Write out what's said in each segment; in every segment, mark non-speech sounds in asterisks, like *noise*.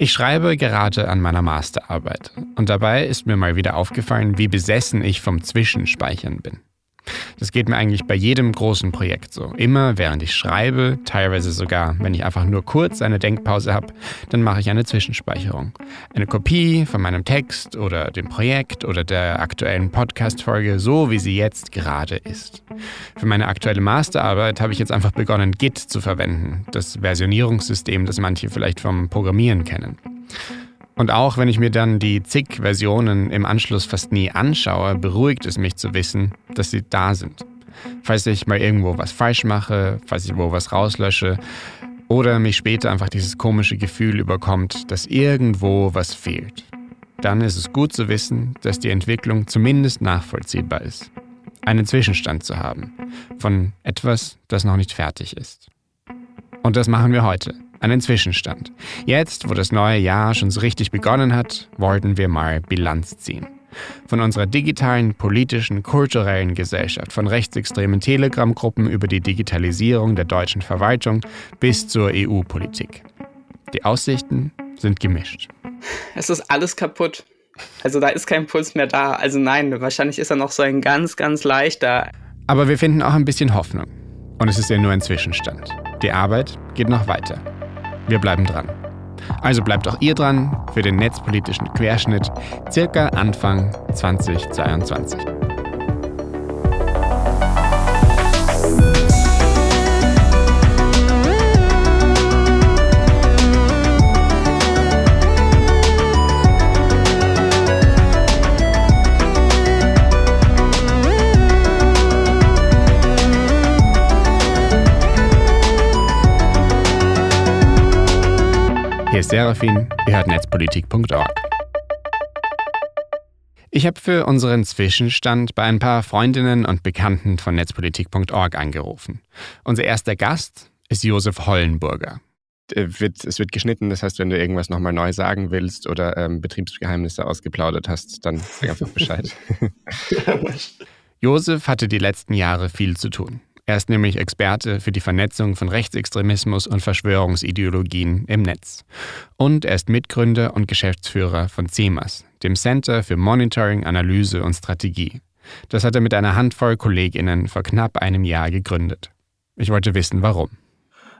Ich schreibe gerade an meiner Masterarbeit und dabei ist mir mal wieder aufgefallen, wie besessen ich vom Zwischenspeichern bin. Das geht mir eigentlich bei jedem großen Projekt so. Immer während ich schreibe, teilweise sogar, wenn ich einfach nur kurz eine Denkpause habe, dann mache ich eine Zwischenspeicherung. Eine Kopie von meinem Text oder dem Projekt oder der aktuellen Podcast-Folge, so wie sie jetzt gerade ist. Für meine aktuelle Masterarbeit habe ich jetzt einfach begonnen, Git zu verwenden, das Versionierungssystem, das manche vielleicht vom Programmieren kennen. Und auch wenn ich mir dann die zig Versionen im Anschluss fast nie anschaue, beruhigt es mich zu wissen, dass sie da sind. Falls ich mal irgendwo was falsch mache, falls ich wo was rauslösche oder mich später einfach dieses komische Gefühl überkommt, dass irgendwo was fehlt. Dann ist es gut zu wissen, dass die Entwicklung zumindest nachvollziehbar ist. Einen Zwischenstand zu haben von etwas, das noch nicht fertig ist. Und das machen wir heute einen Zwischenstand. Jetzt, wo das neue Jahr schon so richtig begonnen hat, wollten wir mal Bilanz ziehen. Von unserer digitalen, politischen, kulturellen Gesellschaft, von rechtsextremen Telegram-Gruppen über die Digitalisierung der deutschen Verwaltung bis zur EU-Politik. Die Aussichten sind gemischt. Es ist alles kaputt. Also da ist kein Puls mehr da. Also nein, wahrscheinlich ist er noch so ein ganz, ganz leichter. Aber wir finden auch ein bisschen Hoffnung. Und es ist ja nur ein Zwischenstand. Die Arbeit geht noch weiter. Wir bleiben dran. Also bleibt auch ihr dran für den netzpolitischen Querschnitt circa Anfang 2022. ist Serafin, ihr hört netzpolitik.org. Ich habe für unseren Zwischenstand bei ein paar Freundinnen und Bekannten von netzpolitik.org angerufen. Unser erster Gast ist Josef Hollenburger. Äh, es wird geschnitten, das heißt, wenn du irgendwas nochmal neu sagen willst oder ähm, Betriebsgeheimnisse ausgeplaudert hast, dann sag einfach Bescheid. *laughs* Josef hatte die letzten Jahre viel zu tun. Er ist nämlich Experte für die Vernetzung von Rechtsextremismus und Verschwörungsideologien im Netz. Und er ist Mitgründer und Geschäftsführer von CEMAS, dem Center für Monitoring, Analyse und Strategie. Das hat er mit einer Handvoll Kolleginnen vor knapp einem Jahr gegründet. Ich wollte wissen, warum.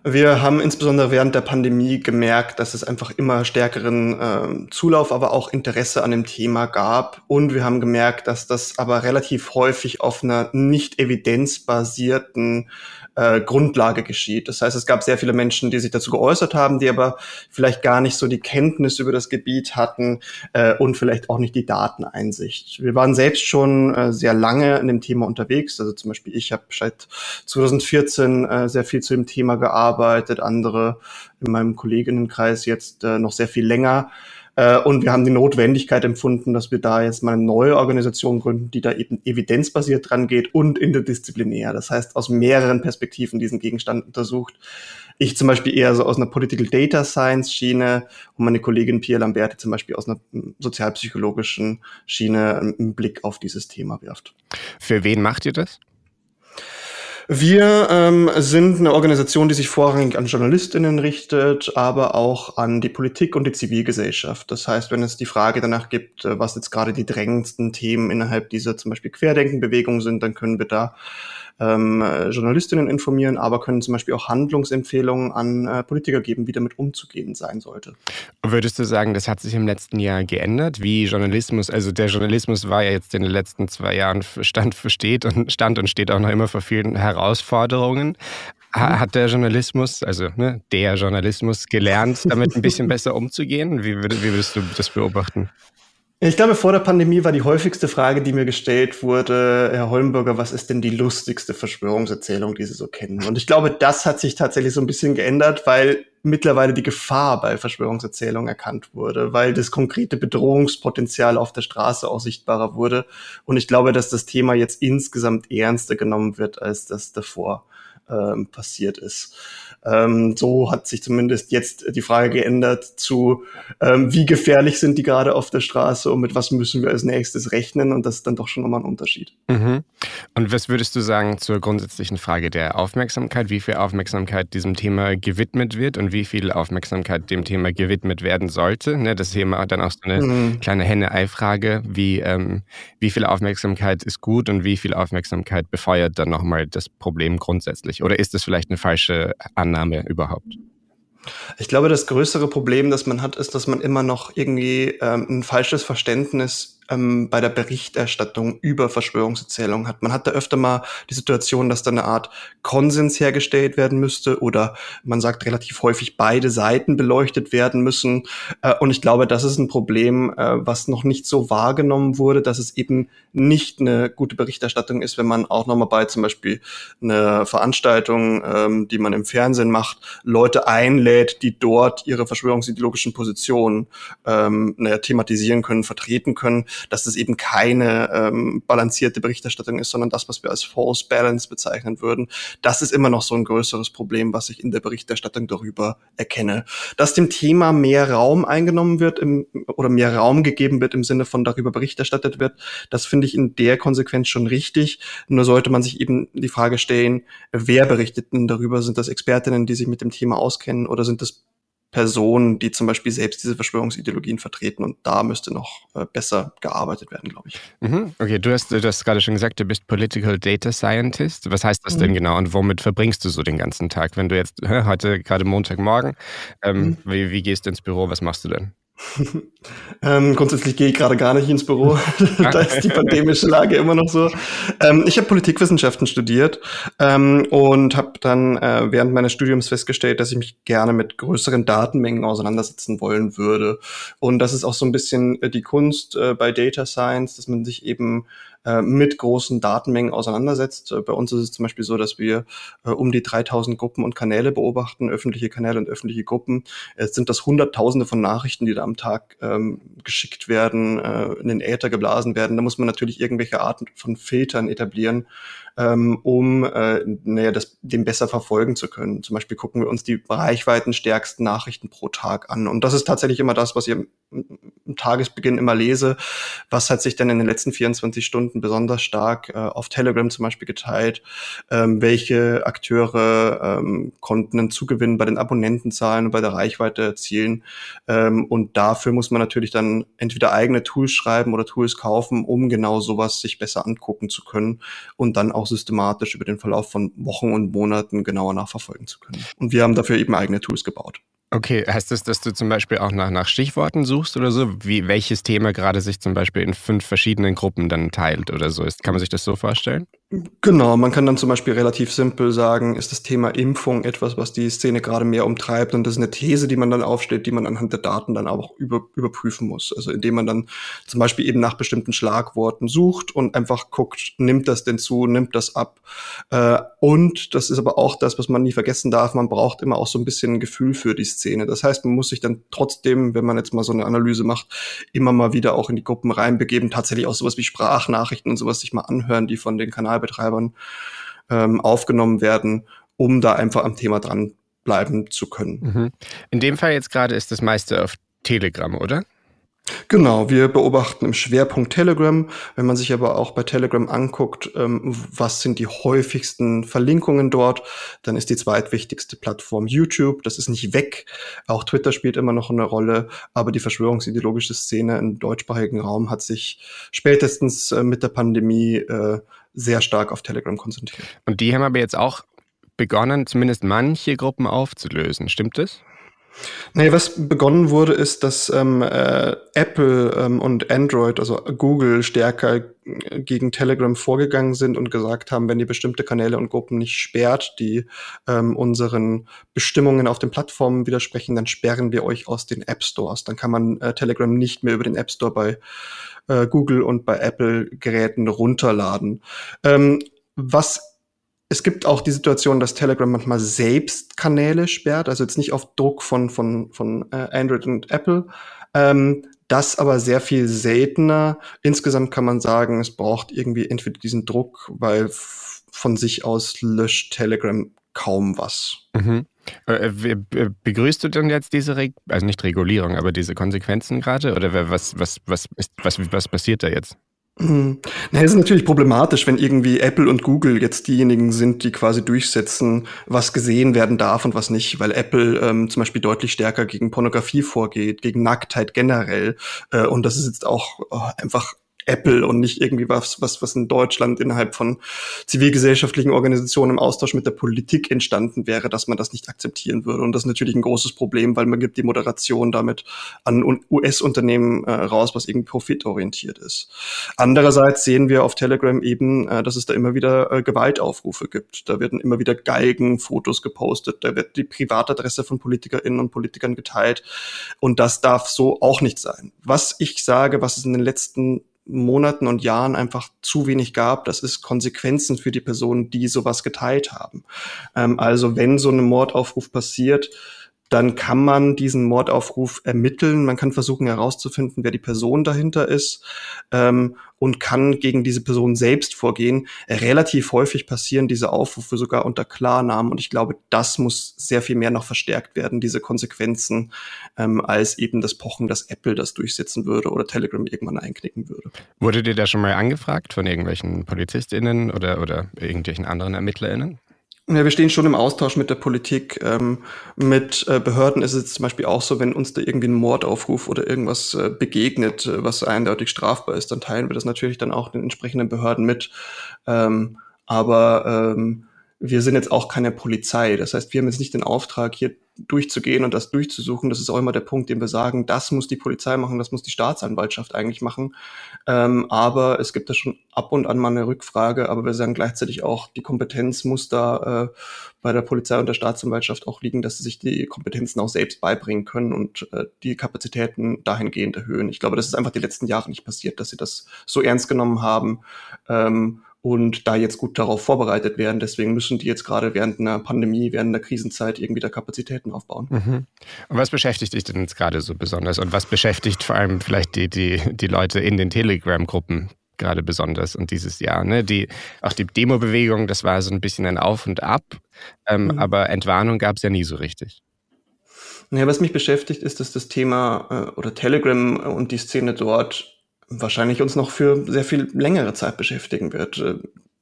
Wir haben insbesondere während der Pandemie gemerkt, dass es einfach immer stärkeren äh, Zulauf, aber auch Interesse an dem Thema gab. Und wir haben gemerkt, dass das aber relativ häufig auf einer nicht evidenzbasierten äh, Grundlage geschieht. Das heißt, es gab sehr viele Menschen, die sich dazu geäußert haben, die aber vielleicht gar nicht so die Kenntnis über das Gebiet hatten äh, und vielleicht auch nicht die Dateneinsicht. Wir waren selbst schon äh, sehr lange in dem Thema unterwegs. Also zum Beispiel ich habe seit 2014 äh, sehr viel zu dem Thema gearbeitet, andere in meinem Kolleginnenkreis jetzt äh, noch sehr viel länger. Äh, und wir haben die Notwendigkeit empfunden, dass wir da jetzt mal eine neue Organisation gründen, die da eben evidenzbasiert dran geht und interdisziplinär. Das heißt, aus mehreren Perspektiven diesen Gegenstand untersucht. Ich zum Beispiel eher so aus einer Political Data Science Schiene und meine Kollegin Pia Lamberti zum Beispiel aus einer sozialpsychologischen Schiene einen Blick auf dieses Thema wirft. Für wen macht ihr das? Wir ähm, sind eine Organisation, die sich vorrangig an Journalistinnen richtet, aber auch an die Politik und die Zivilgesellschaft. Das heißt, wenn es die Frage danach gibt, äh, was jetzt gerade die drängendsten Themen innerhalb dieser zum Beispiel Querdenkenbewegung sind, dann können wir da ähm, Journalistinnen informieren, aber können zum Beispiel auch Handlungsempfehlungen an äh, Politiker geben, wie damit umzugehen sein sollte. Würdest du sagen, das hat sich im letzten Jahr geändert, wie Journalismus, also der Journalismus war ja jetzt in den letzten zwei Jahren stand steht und stand und steht auch noch immer vor vielen Herausforderungen. Mhm. Hat der Journalismus, also ne, der Journalismus gelernt, damit ein bisschen besser umzugehen? Wie, wie würdest du das beobachten? Ich glaube, vor der Pandemie war die häufigste Frage, die mir gestellt wurde, Herr Holmberger, was ist denn die lustigste Verschwörungserzählung, die Sie so kennen? Und ich glaube, das hat sich tatsächlich so ein bisschen geändert, weil mittlerweile die Gefahr bei Verschwörungserzählungen erkannt wurde, weil das konkrete Bedrohungspotenzial auf der Straße auch sichtbarer wurde. Und ich glaube, dass das Thema jetzt insgesamt ernster genommen wird als das davor. ähm, passiert ist. Ähm, so hat sich zumindest jetzt die Frage geändert zu, ähm, wie gefährlich sind die gerade auf der Straße und mit was müssen wir als nächstes rechnen und das ist dann doch schon nochmal ein Unterschied. Mhm. Und was würdest du sagen zur grundsätzlichen Frage der Aufmerksamkeit? Wie viel Aufmerksamkeit diesem Thema gewidmet wird und wie viel Aufmerksamkeit dem Thema gewidmet werden sollte? Ne, das Thema dann auch so eine mhm. kleine Henne-Ei-Frage, wie, ähm, wie viel Aufmerksamkeit ist gut und wie viel Aufmerksamkeit befeuert dann nochmal das Problem grundsätzlich? Oder ist das vielleicht eine falsche Annahme überhaupt? Ich glaube, das größere Problem, das man hat, ist, dass man immer noch irgendwie ähm, ein falsches Verständnis ähm, bei der Berichterstattung über Verschwörungserzählungen hat. Man hat da öfter mal die Situation, dass da eine Art Konsens hergestellt werden müsste oder man sagt relativ häufig, beide Seiten beleuchtet werden müssen. Äh, und ich glaube, das ist ein Problem, äh, was noch nicht so wahrgenommen wurde, dass es eben nicht eine gute Berichterstattung ist, wenn man auch nochmal bei zum Beispiel einer Veranstaltung, ähm, die man im Fernsehen macht, Leute einlädt, die dort ihre verschwörungsideologischen Positionen ähm, naja, thematisieren können, vertreten können dass das eben keine ähm, balancierte Berichterstattung ist, sondern das, was wir als False Balance bezeichnen würden. Das ist immer noch so ein größeres Problem, was ich in der Berichterstattung darüber erkenne. Dass dem Thema mehr Raum eingenommen wird im, oder mehr Raum gegeben wird im Sinne von darüber Bericht erstattet wird, das finde ich in der Konsequenz schon richtig. Nur sollte man sich eben die Frage stellen, wer berichtet denn darüber? Sind das Expertinnen, die sich mit dem Thema auskennen oder sind das Personen, die zum Beispiel selbst diese Verschwörungsideologien vertreten. Und da müsste noch äh, besser gearbeitet werden, glaube ich. Mhm. Okay, du hast, du hast gerade schon gesagt, du bist Political Data Scientist. Was heißt das mhm. denn genau und womit verbringst du so den ganzen Tag? Wenn du jetzt heute gerade Montagmorgen, ähm, mhm. wie, wie gehst du ins Büro, was machst du denn? *laughs* ähm, grundsätzlich gehe ich gerade gar nicht ins Büro. *laughs* da ist die pandemische Lage immer noch so. Ähm, ich habe Politikwissenschaften studiert ähm, und habe dann äh, während meines Studiums festgestellt, dass ich mich gerne mit größeren Datenmengen auseinandersetzen wollen würde. Und das ist auch so ein bisschen äh, die Kunst äh, bei Data Science, dass man sich eben äh, mit großen Datenmengen auseinandersetzt. Äh, bei uns ist es zum Beispiel so, dass wir äh, um die 3000 Gruppen und Kanäle beobachten, öffentliche Kanäle und öffentliche Gruppen. Jetzt sind das Hunderttausende von Nachrichten, die da am Tag ähm, geschickt werden, äh, in den Äther geblasen werden. Da muss man natürlich irgendwelche Arten von Filtern etablieren, ähm, um äh, naja, das, dem besser verfolgen zu können. Zum Beispiel gucken wir uns die reichweitenstärksten Nachrichten pro Tag an. Und das ist tatsächlich immer das, was ich am Tagesbeginn immer lese. Was hat sich denn in den letzten 24 Stunden besonders stark äh, auf Telegram zum Beispiel geteilt? Ähm, welche Akteure ähm, konnten einen Zugewinn bei den Abonnentenzahlen und bei der Reichweite erzielen? Ähm, und dafür muss man natürlich dann entweder eigene Tools schreiben oder Tools kaufen, um genau sowas sich besser angucken zu können und dann auch systematisch über den Verlauf von Wochen und Monaten genauer nachverfolgen zu können. Und wir haben dafür eben eigene Tools gebaut. Okay, heißt das, dass du zum Beispiel auch nach, nach Stichworten suchst oder so? Wie, welches Thema gerade sich zum Beispiel in fünf verschiedenen Gruppen dann teilt oder so ist? Kann man sich das so vorstellen? Genau, man kann dann zum Beispiel relativ simpel sagen, ist das Thema Impfung etwas, was die Szene gerade mehr umtreibt und das ist eine These, die man dann aufstellt, die man anhand der Daten dann auch über, überprüfen muss. Also indem man dann zum Beispiel eben nach bestimmten Schlagworten sucht und einfach guckt, nimmt das denn zu, nimmt das ab. Äh, und das ist aber auch das, was man nie vergessen darf, man braucht immer auch so ein bisschen ein Gefühl für die Szene. Das heißt, man muss sich dann trotzdem, wenn man jetzt mal so eine Analyse macht, immer mal wieder auch in die Gruppen reinbegeben, tatsächlich auch sowas wie Sprachnachrichten und sowas sich mal anhören, die von den Kanal Kanalbetreibern ähm, aufgenommen werden, um da einfach am Thema dranbleiben zu können. Mhm. In dem Fall jetzt gerade ist das meiste auf Telegram, oder? Genau, wir beobachten im Schwerpunkt Telegram. Wenn man sich aber auch bei Telegram anguckt, ähm, was sind die häufigsten Verlinkungen dort, dann ist die zweitwichtigste Plattform YouTube. Das ist nicht weg. Auch Twitter spielt immer noch eine Rolle, aber die verschwörungsideologische Szene im deutschsprachigen Raum hat sich spätestens äh, mit der Pandemie äh, sehr stark auf Telegram konzentriert. Und die haben aber jetzt auch begonnen, zumindest manche Gruppen aufzulösen. Stimmt das? Nee, was begonnen wurde, ist, dass ähm, äh, Apple ähm, und Android, also Google, stärker gegen Telegram vorgegangen sind und gesagt haben, wenn ihr bestimmte Kanäle und Gruppen nicht sperrt, die ähm, unseren Bestimmungen auf den Plattformen widersprechen, dann sperren wir euch aus den App Stores. Dann kann man äh, Telegram nicht mehr über den App Store bei äh, Google und bei Apple Geräten runterladen. Ähm, was es gibt auch die Situation, dass Telegram manchmal selbst Kanäle sperrt, also jetzt nicht auf Druck von, von, von äh, Android und Apple. Ähm, das aber sehr viel seltener. Insgesamt kann man sagen, es braucht irgendwie entweder diesen Druck, weil von sich aus löscht Telegram kaum was. Mhm. Äh, begrüßt du denn jetzt diese, Reg also nicht Regulierung, aber diese Konsequenzen gerade? Oder was, was, was, ist, was, was passiert da jetzt? Hm. Na, es ist natürlich problematisch, wenn irgendwie Apple und Google jetzt diejenigen sind, die quasi durchsetzen, was gesehen werden darf und was nicht, weil Apple ähm, zum Beispiel deutlich stärker gegen Pornografie vorgeht, gegen Nacktheit generell. Äh, und das ist jetzt auch oh, einfach Apple und nicht irgendwie was, was, was in Deutschland innerhalb von zivilgesellschaftlichen Organisationen im Austausch mit der Politik entstanden wäre, dass man das nicht akzeptieren würde. Und das ist natürlich ein großes Problem, weil man gibt die Moderation damit an US-Unternehmen äh, raus, was irgendwie profitorientiert ist. Andererseits sehen wir auf Telegram eben, äh, dass es da immer wieder äh, Gewaltaufrufe gibt. Da werden immer wieder Galgenfotos gepostet, da wird die Privatadresse von PolitikerInnen und Politikern geteilt. Und das darf so auch nicht sein. Was ich sage, was es in den letzten Monaten und Jahren einfach zu wenig gab. Das ist Konsequenzen für die Personen, die sowas geteilt haben. Ähm, also wenn so ein Mordaufruf passiert, dann kann man diesen Mordaufruf ermitteln. Man kann versuchen herauszufinden, wer die Person dahinter ist ähm, und kann gegen diese Person selbst vorgehen. Relativ häufig passieren diese Aufrufe sogar unter Klarnamen und ich glaube, das muss sehr viel mehr noch verstärkt werden, diese Konsequenzen, ähm, als eben das Pochen, dass Apple das durchsetzen würde oder Telegram irgendwann einknicken würde. Wurde dir da schon mal angefragt von irgendwelchen PolizistInnen oder, oder irgendwelchen anderen ErmittlerInnen? Ja, wir stehen schon im Austausch mit der Politik. Ähm, mit äh, Behörden ist es zum Beispiel auch so, wenn uns da irgendwie ein Mordaufruf oder irgendwas äh, begegnet, äh, was eindeutig strafbar ist, dann teilen wir das natürlich dann auch den entsprechenden Behörden mit. Ähm, aber ähm, wir sind jetzt auch keine Polizei. Das heißt, wir haben jetzt nicht den Auftrag, hier durchzugehen und das durchzusuchen. Das ist auch immer der Punkt, den wir sagen, das muss die Polizei machen, das muss die Staatsanwaltschaft eigentlich machen. Ähm, aber es gibt da schon ab und an mal eine Rückfrage, aber wir sagen gleichzeitig auch, die Kompetenz muss da äh, bei der Polizei und der Staatsanwaltschaft auch liegen, dass sie sich die Kompetenzen auch selbst beibringen können und äh, die Kapazitäten dahingehend erhöhen. Ich glaube, das ist einfach die letzten Jahre nicht passiert, dass sie das so ernst genommen haben. Ähm, und da jetzt gut darauf vorbereitet werden. Deswegen müssen die jetzt gerade während einer Pandemie, während einer Krisenzeit irgendwie da Kapazitäten aufbauen. Mhm. Und was beschäftigt dich denn jetzt gerade so besonders? Und was beschäftigt vor allem vielleicht die, die, die Leute in den Telegram-Gruppen gerade besonders und dieses Jahr? Ne? Die, auch die Demo-Bewegung, das war so ein bisschen ein Auf und Ab, ähm, mhm. aber Entwarnung gab es ja nie so richtig. Naja, was mich beschäftigt, ist, dass das Thema äh, oder Telegram und die Szene dort wahrscheinlich uns noch für sehr viel längere Zeit beschäftigen wird. Äh,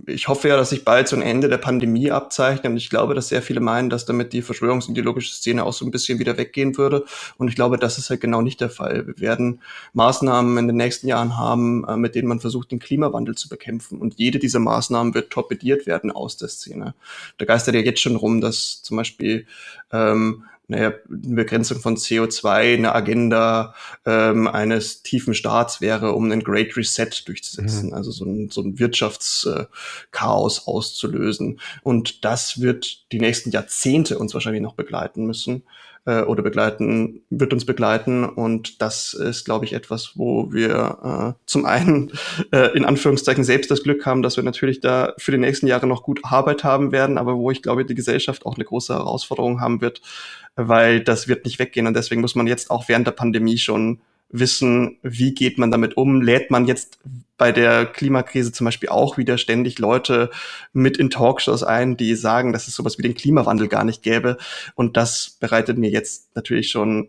ich hoffe ja, dass sich bald so ein Ende der Pandemie abzeichnet und ich glaube, dass sehr viele meinen, dass damit die verschwörungsideologische Szene auch so ein bisschen wieder weggehen würde und ich glaube, das ist halt genau nicht der Fall. Wir werden Maßnahmen in den nächsten Jahren haben, äh, mit denen man versucht, den Klimawandel zu bekämpfen und jede dieser Maßnahmen wird torpediert werden aus der Szene. Da geistert ja jetzt schon rum, dass zum Beispiel ähm, eine Begrenzung von CO2 eine Agenda ähm, eines tiefen Staats wäre, um einen Great Reset durchzusetzen, mhm. also so ein, so ein Wirtschaftschaos auszulösen. Und das wird die nächsten Jahrzehnte uns wahrscheinlich noch begleiten müssen äh, oder begleiten, wird uns begleiten. Und das ist, glaube ich, etwas, wo wir äh, zum einen *laughs* äh, in Anführungszeichen selbst das Glück haben, dass wir natürlich da für die nächsten Jahre noch gut Arbeit haben werden, aber wo ich glaube, die Gesellschaft auch eine große Herausforderung haben wird, weil das wird nicht weggehen und deswegen muss man jetzt auch während der Pandemie schon wissen, wie geht man damit um? Lädt man jetzt bei der Klimakrise zum Beispiel auch wieder ständig Leute mit in Talkshows ein, die sagen, dass es sowas wie den Klimawandel gar nicht gäbe? Und das bereitet mir jetzt natürlich schon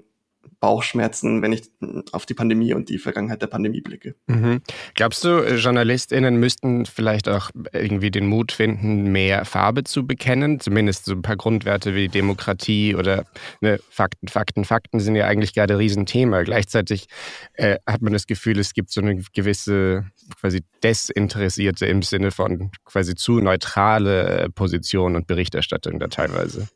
Bauchschmerzen, wenn ich auf die Pandemie und die Vergangenheit der Pandemie blicke. Mhm. Glaubst du, JournalistInnen müssten vielleicht auch irgendwie den Mut finden, mehr Farbe zu bekennen? Zumindest so ein paar Grundwerte wie Demokratie oder ne, Fakten, Fakten, Fakten sind ja eigentlich gerade ein Riesenthema. Gleichzeitig äh, hat man das Gefühl, es gibt so eine gewisse quasi desinteressierte im Sinne von quasi zu neutrale äh, Position und Berichterstattung da teilweise.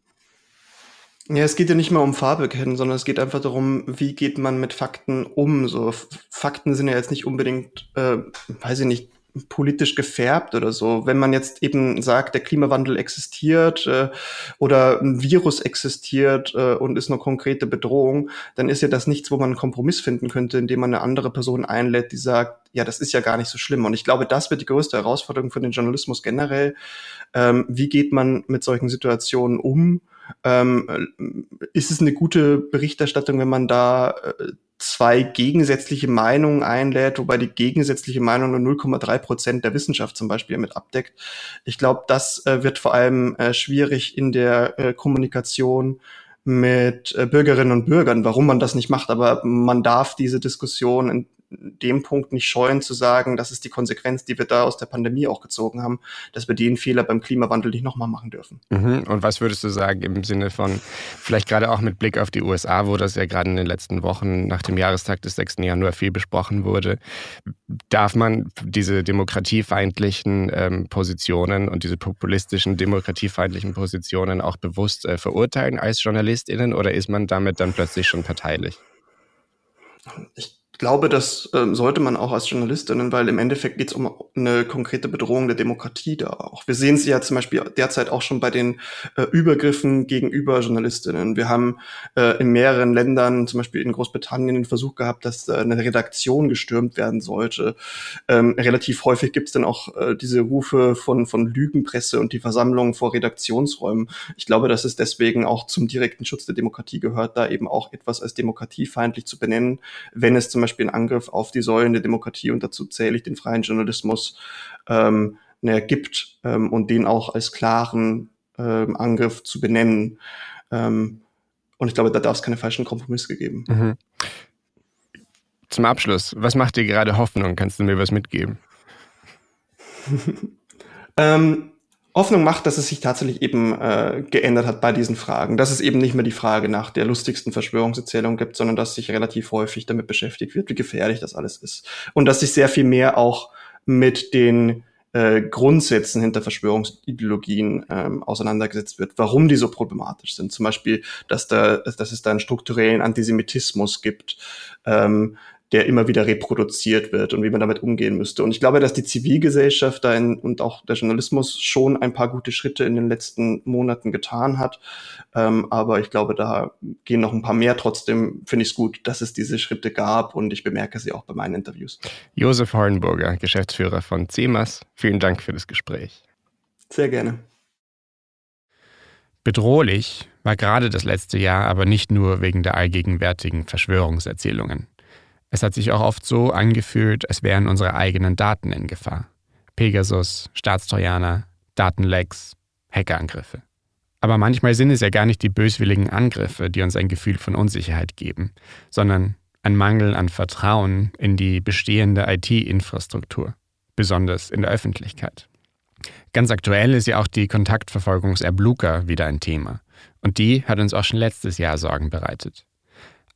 Ja, es geht ja nicht mehr um Farbe kennen, sondern es geht einfach darum, wie geht man mit Fakten um. So Fakten sind ja jetzt nicht unbedingt, äh, weiß ich nicht, politisch gefärbt oder so. Wenn man jetzt eben sagt, der Klimawandel existiert äh, oder ein Virus existiert äh, und ist eine konkrete Bedrohung, dann ist ja das nichts, wo man einen Kompromiss finden könnte, indem man eine andere Person einlädt, die sagt, ja, das ist ja gar nicht so schlimm. Und ich glaube, das wird die größte Herausforderung für den Journalismus generell. Ähm, wie geht man mit solchen Situationen um? ähm, ist es eine gute Berichterstattung, wenn man da äh, zwei gegensätzliche Meinungen einlädt, wobei die gegensätzliche Meinung nur 0,3 Prozent der Wissenschaft zum Beispiel mit abdeckt. Ich glaube, das äh, wird vor allem äh, schwierig in der äh, Kommunikation mit äh, Bürgerinnen und Bürgern, warum man das nicht macht. Aber man darf diese Diskussion in dem Punkt nicht scheuen zu sagen, das ist die Konsequenz, die wir da aus der Pandemie auch gezogen haben, dass wir den Fehler beim Klimawandel nicht nochmal machen dürfen. Mhm. Und was würdest du sagen im Sinne von, vielleicht gerade auch mit Blick auf die USA, wo das ja gerade in den letzten Wochen nach dem Jahrestag des 6. Januar viel besprochen wurde, darf man diese demokratiefeindlichen ähm, Positionen und diese populistischen demokratiefeindlichen Positionen auch bewusst äh, verurteilen als JournalistInnen oder ist man damit dann plötzlich schon parteilich? Ich glaube, das ähm, sollte man auch als Journalistinnen, weil im Endeffekt geht es um eine konkrete Bedrohung der Demokratie da auch. Wir sehen sie ja zum Beispiel derzeit auch schon bei den äh, Übergriffen gegenüber Journalistinnen. Wir haben äh, in mehreren Ländern, zum Beispiel in Großbritannien, den Versuch gehabt, dass äh, eine Redaktion gestürmt werden sollte. Ähm, relativ häufig gibt es dann auch äh, diese Rufe von, von Lügenpresse und die Versammlung vor Redaktionsräumen. Ich glaube, dass es deswegen auch zum direkten Schutz der Demokratie gehört, da eben auch etwas als demokratiefeindlich zu benennen, wenn es zum Beispiel Beispiel ein Angriff auf die Säulen der Demokratie und dazu zähle ich den freien Journalismus, ähm, ne, gibt ähm, und den auch als klaren ähm, Angriff zu benennen. Ähm, und ich glaube, da darf es keine falschen Kompromisse geben. Mhm. Zum Abschluss, was macht dir gerade Hoffnung? Kannst du mir was mitgeben? *laughs* ähm, Hoffnung macht, dass es sich tatsächlich eben äh, geändert hat bei diesen Fragen. Dass es eben nicht mehr die Frage nach der lustigsten Verschwörungserzählung gibt, sondern dass sich relativ häufig damit beschäftigt wird, wie gefährlich das alles ist. Und dass sich sehr viel mehr auch mit den äh, Grundsätzen hinter Verschwörungsideologien ähm, auseinandergesetzt wird, warum die so problematisch sind. Zum Beispiel, dass, da, dass es da einen strukturellen Antisemitismus gibt, ähm, der immer wieder reproduziert wird und wie man damit umgehen müsste. Und ich glaube, dass die Zivilgesellschaft da in, und auch der Journalismus schon ein paar gute Schritte in den letzten Monaten getan hat. Ähm, aber ich glaube, da gehen noch ein paar mehr. Trotzdem finde ich es gut, dass es diese Schritte gab und ich bemerke sie auch bei meinen Interviews. Josef Hornburger, Geschäftsführer von CEMAS, vielen Dank für das Gespräch. Sehr gerne. Bedrohlich war gerade das letzte Jahr aber nicht nur wegen der allgegenwärtigen Verschwörungserzählungen. Es hat sich auch oft so angefühlt, als wären unsere eigenen Daten in Gefahr. Pegasus, Staatstrojaner, Datenlecks, Hackerangriffe. Aber manchmal sind es ja gar nicht die böswilligen Angriffe, die uns ein Gefühl von Unsicherheit geben, sondern ein Mangel an Vertrauen in die bestehende IT-Infrastruktur, besonders in der Öffentlichkeit. Ganz aktuell ist ja auch die Kontaktverfolgungs-App Luca wieder ein Thema. Und die hat uns auch schon letztes Jahr Sorgen bereitet.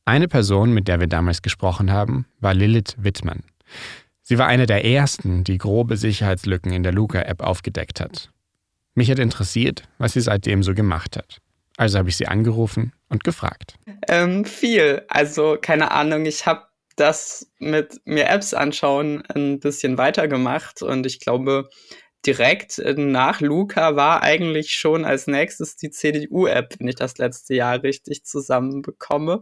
Eine Person, mit der wir damals gesprochen haben, war Lilith Wittmann. Sie war eine der ersten, die grobe Sicherheitslücken in der Luca-App aufgedeckt hat. Mich hat interessiert, was sie seitdem so gemacht hat. Also habe ich sie angerufen und gefragt. Ähm, viel. Also keine Ahnung, ich habe das mit mir Apps anschauen ein bisschen weitergemacht und ich glaube, direkt äh, nach Luca war eigentlich schon als nächstes die CDU-App, wenn ich das letzte Jahr richtig zusammenbekomme,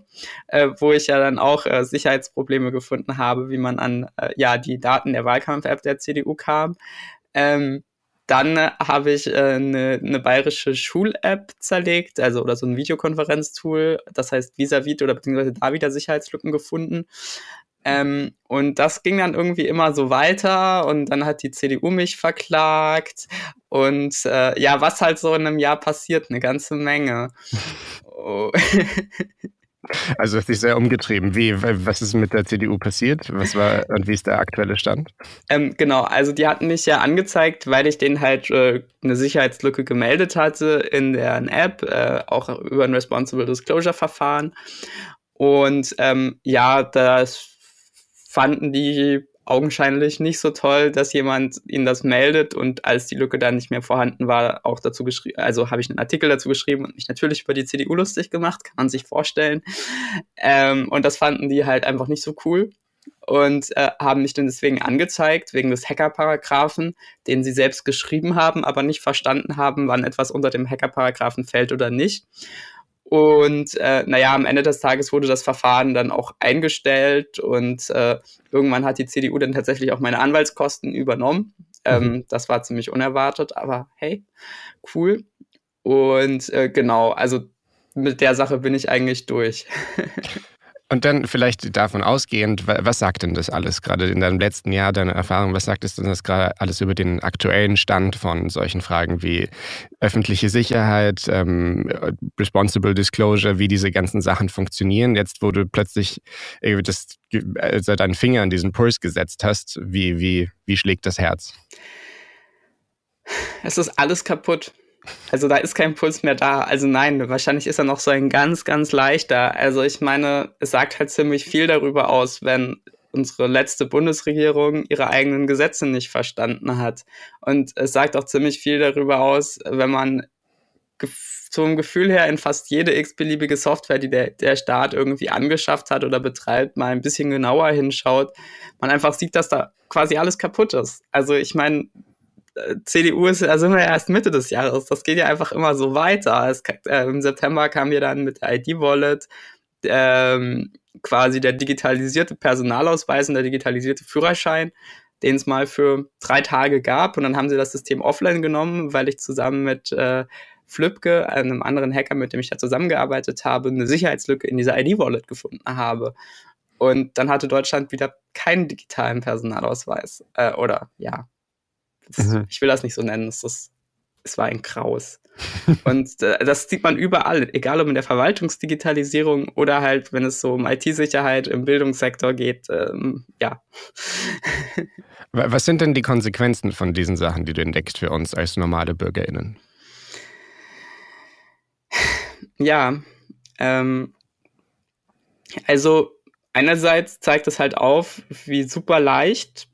äh, wo ich ja dann auch äh, Sicherheitsprobleme gefunden habe, wie man an äh, ja die Daten der Wahlkampf-App der CDU kam. Ähm, dann äh, habe ich äh, eine, eine bayerische Schul-App zerlegt, also oder so ein Videokonferenztool, das heißt Visavit oder beziehungsweise da wieder Sicherheitslücken gefunden. Ähm, und das ging dann irgendwie immer so weiter und dann hat die CDU mich verklagt und äh, ja, was halt so in einem Jahr passiert, eine ganze Menge. oh. *laughs* Also hat sich sehr umgetrieben. Wie, was ist mit der CDU passiert? Was war und wie ist der aktuelle Stand? Ähm, genau, also die hatten mich ja angezeigt, weil ich denen halt äh, eine Sicherheitslücke gemeldet hatte in deren App, äh, auch über ein Responsible Disclosure Verfahren. Und ähm, ja, das fanden die augenscheinlich nicht so toll, dass jemand ihnen das meldet und als die Lücke dann nicht mehr vorhanden war, auch dazu geschrieben, also habe ich einen Artikel dazu geschrieben und mich natürlich über die CDU lustig gemacht, kann man sich vorstellen. Ähm, und das fanden die halt einfach nicht so cool und äh, haben mich dann deswegen angezeigt, wegen des Hacker-Paragraphen, den sie selbst geschrieben haben, aber nicht verstanden haben, wann etwas unter dem Hacker-Paragraphen fällt oder nicht. Und äh, naja, am Ende des Tages wurde das Verfahren dann auch eingestellt und äh, irgendwann hat die CDU dann tatsächlich auch meine Anwaltskosten übernommen. Ähm, mhm. Das war ziemlich unerwartet, aber hey, cool. Und äh, genau, also mit der Sache bin ich eigentlich durch. *laughs* Und dann vielleicht davon ausgehend, was sagt denn das alles gerade in deinem letzten Jahr, deine Erfahrung, was sagt es denn das gerade alles über den aktuellen Stand von solchen Fragen wie öffentliche Sicherheit, ähm, Responsible Disclosure, wie diese ganzen Sachen funktionieren? Jetzt, wo du plötzlich das, also deinen Finger an diesen Puls gesetzt hast, wie, wie, wie schlägt das Herz? Es ist alles kaputt. Also da ist kein Puls mehr da. Also nein, wahrscheinlich ist er noch so ein ganz, ganz leichter. Also ich meine, es sagt halt ziemlich viel darüber aus, wenn unsere letzte Bundesregierung ihre eigenen Gesetze nicht verstanden hat. Und es sagt auch ziemlich viel darüber aus, wenn man zum Gefühl her in fast jede x-beliebige Software, die der, der Staat irgendwie angeschafft hat oder betreibt, mal ein bisschen genauer hinschaut, man einfach sieht, dass da quasi alles kaputt ist. Also ich meine, CDU ist, da sind wir ja erst Mitte des Jahres. Das geht ja einfach immer so weiter. Es, äh, Im September kam wir dann mit der ID-Wallet ähm, quasi der digitalisierte Personalausweis und der digitalisierte Führerschein, den es mal für drei Tage gab. Und dann haben sie das System offline genommen, weil ich zusammen mit äh, Flipke, einem anderen Hacker, mit dem ich ja zusammengearbeitet habe, eine Sicherheitslücke in dieser ID-Wallet gefunden habe. Und dann hatte Deutschland wieder keinen digitalen Personalausweis. Äh, oder ja, das, mhm. Ich will das nicht so nennen. Es, ist, es war ein Kraus. und äh, das sieht man überall, egal ob in der Verwaltungsdigitalisierung oder halt, wenn es so um IT-Sicherheit im Bildungssektor geht. Ähm, ja. Was sind denn die Konsequenzen von diesen Sachen, die du entdeckst für uns als normale BürgerInnen? Ja, ähm, also einerseits zeigt es halt auf, wie super leicht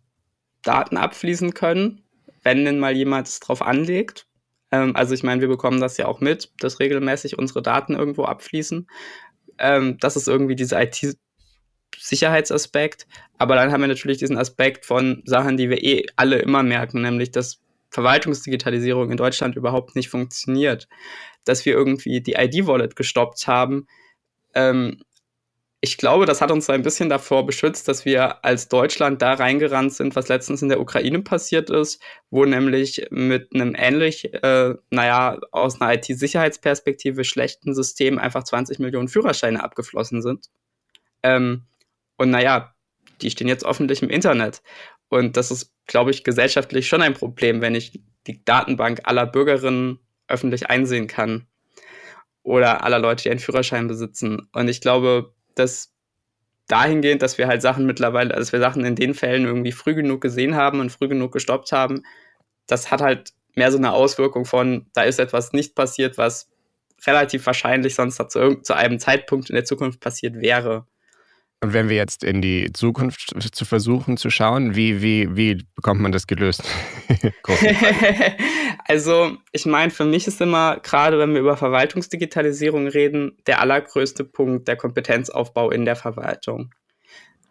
Daten abfließen können wenn denn mal jemand drauf anlegt. Ähm, also ich meine, wir bekommen das ja auch mit, dass regelmäßig unsere Daten irgendwo abfließen. Ähm, das ist irgendwie dieser IT-Sicherheitsaspekt. Aber dann haben wir natürlich diesen Aspekt von Sachen, die wir eh alle immer merken, nämlich dass Verwaltungsdigitalisierung in Deutschland überhaupt nicht funktioniert. Dass wir irgendwie die ID-Wallet gestoppt haben, ähm, ich glaube, das hat uns ein bisschen davor beschützt, dass wir als Deutschland da reingerannt sind, was letztens in der Ukraine passiert ist, wo nämlich mit einem ähnlich, äh, naja, aus einer IT-Sicherheitsperspektive schlechten System einfach 20 Millionen Führerscheine abgeflossen sind. Ähm, und naja, die stehen jetzt öffentlich im Internet. Und das ist, glaube ich, gesellschaftlich schon ein Problem, wenn ich die Datenbank aller Bürgerinnen öffentlich einsehen kann. Oder aller Leute, die einen Führerschein besitzen. Und ich glaube, dass dahingehend, dass wir halt Sachen mittlerweile, dass wir Sachen in den Fällen irgendwie früh genug gesehen haben und früh genug gestoppt haben, das hat halt mehr so eine Auswirkung von, da ist etwas nicht passiert, was relativ wahrscheinlich sonst zu, zu einem Zeitpunkt in der Zukunft passiert wäre. Und wenn wir jetzt in die Zukunft zu versuchen zu schauen, wie, wie, wie bekommt man das gelöst? *laughs* *laughs* also, ich meine, für mich ist immer, gerade wenn wir über Verwaltungsdigitalisierung reden, der allergrößte Punkt der Kompetenzaufbau in der Verwaltung.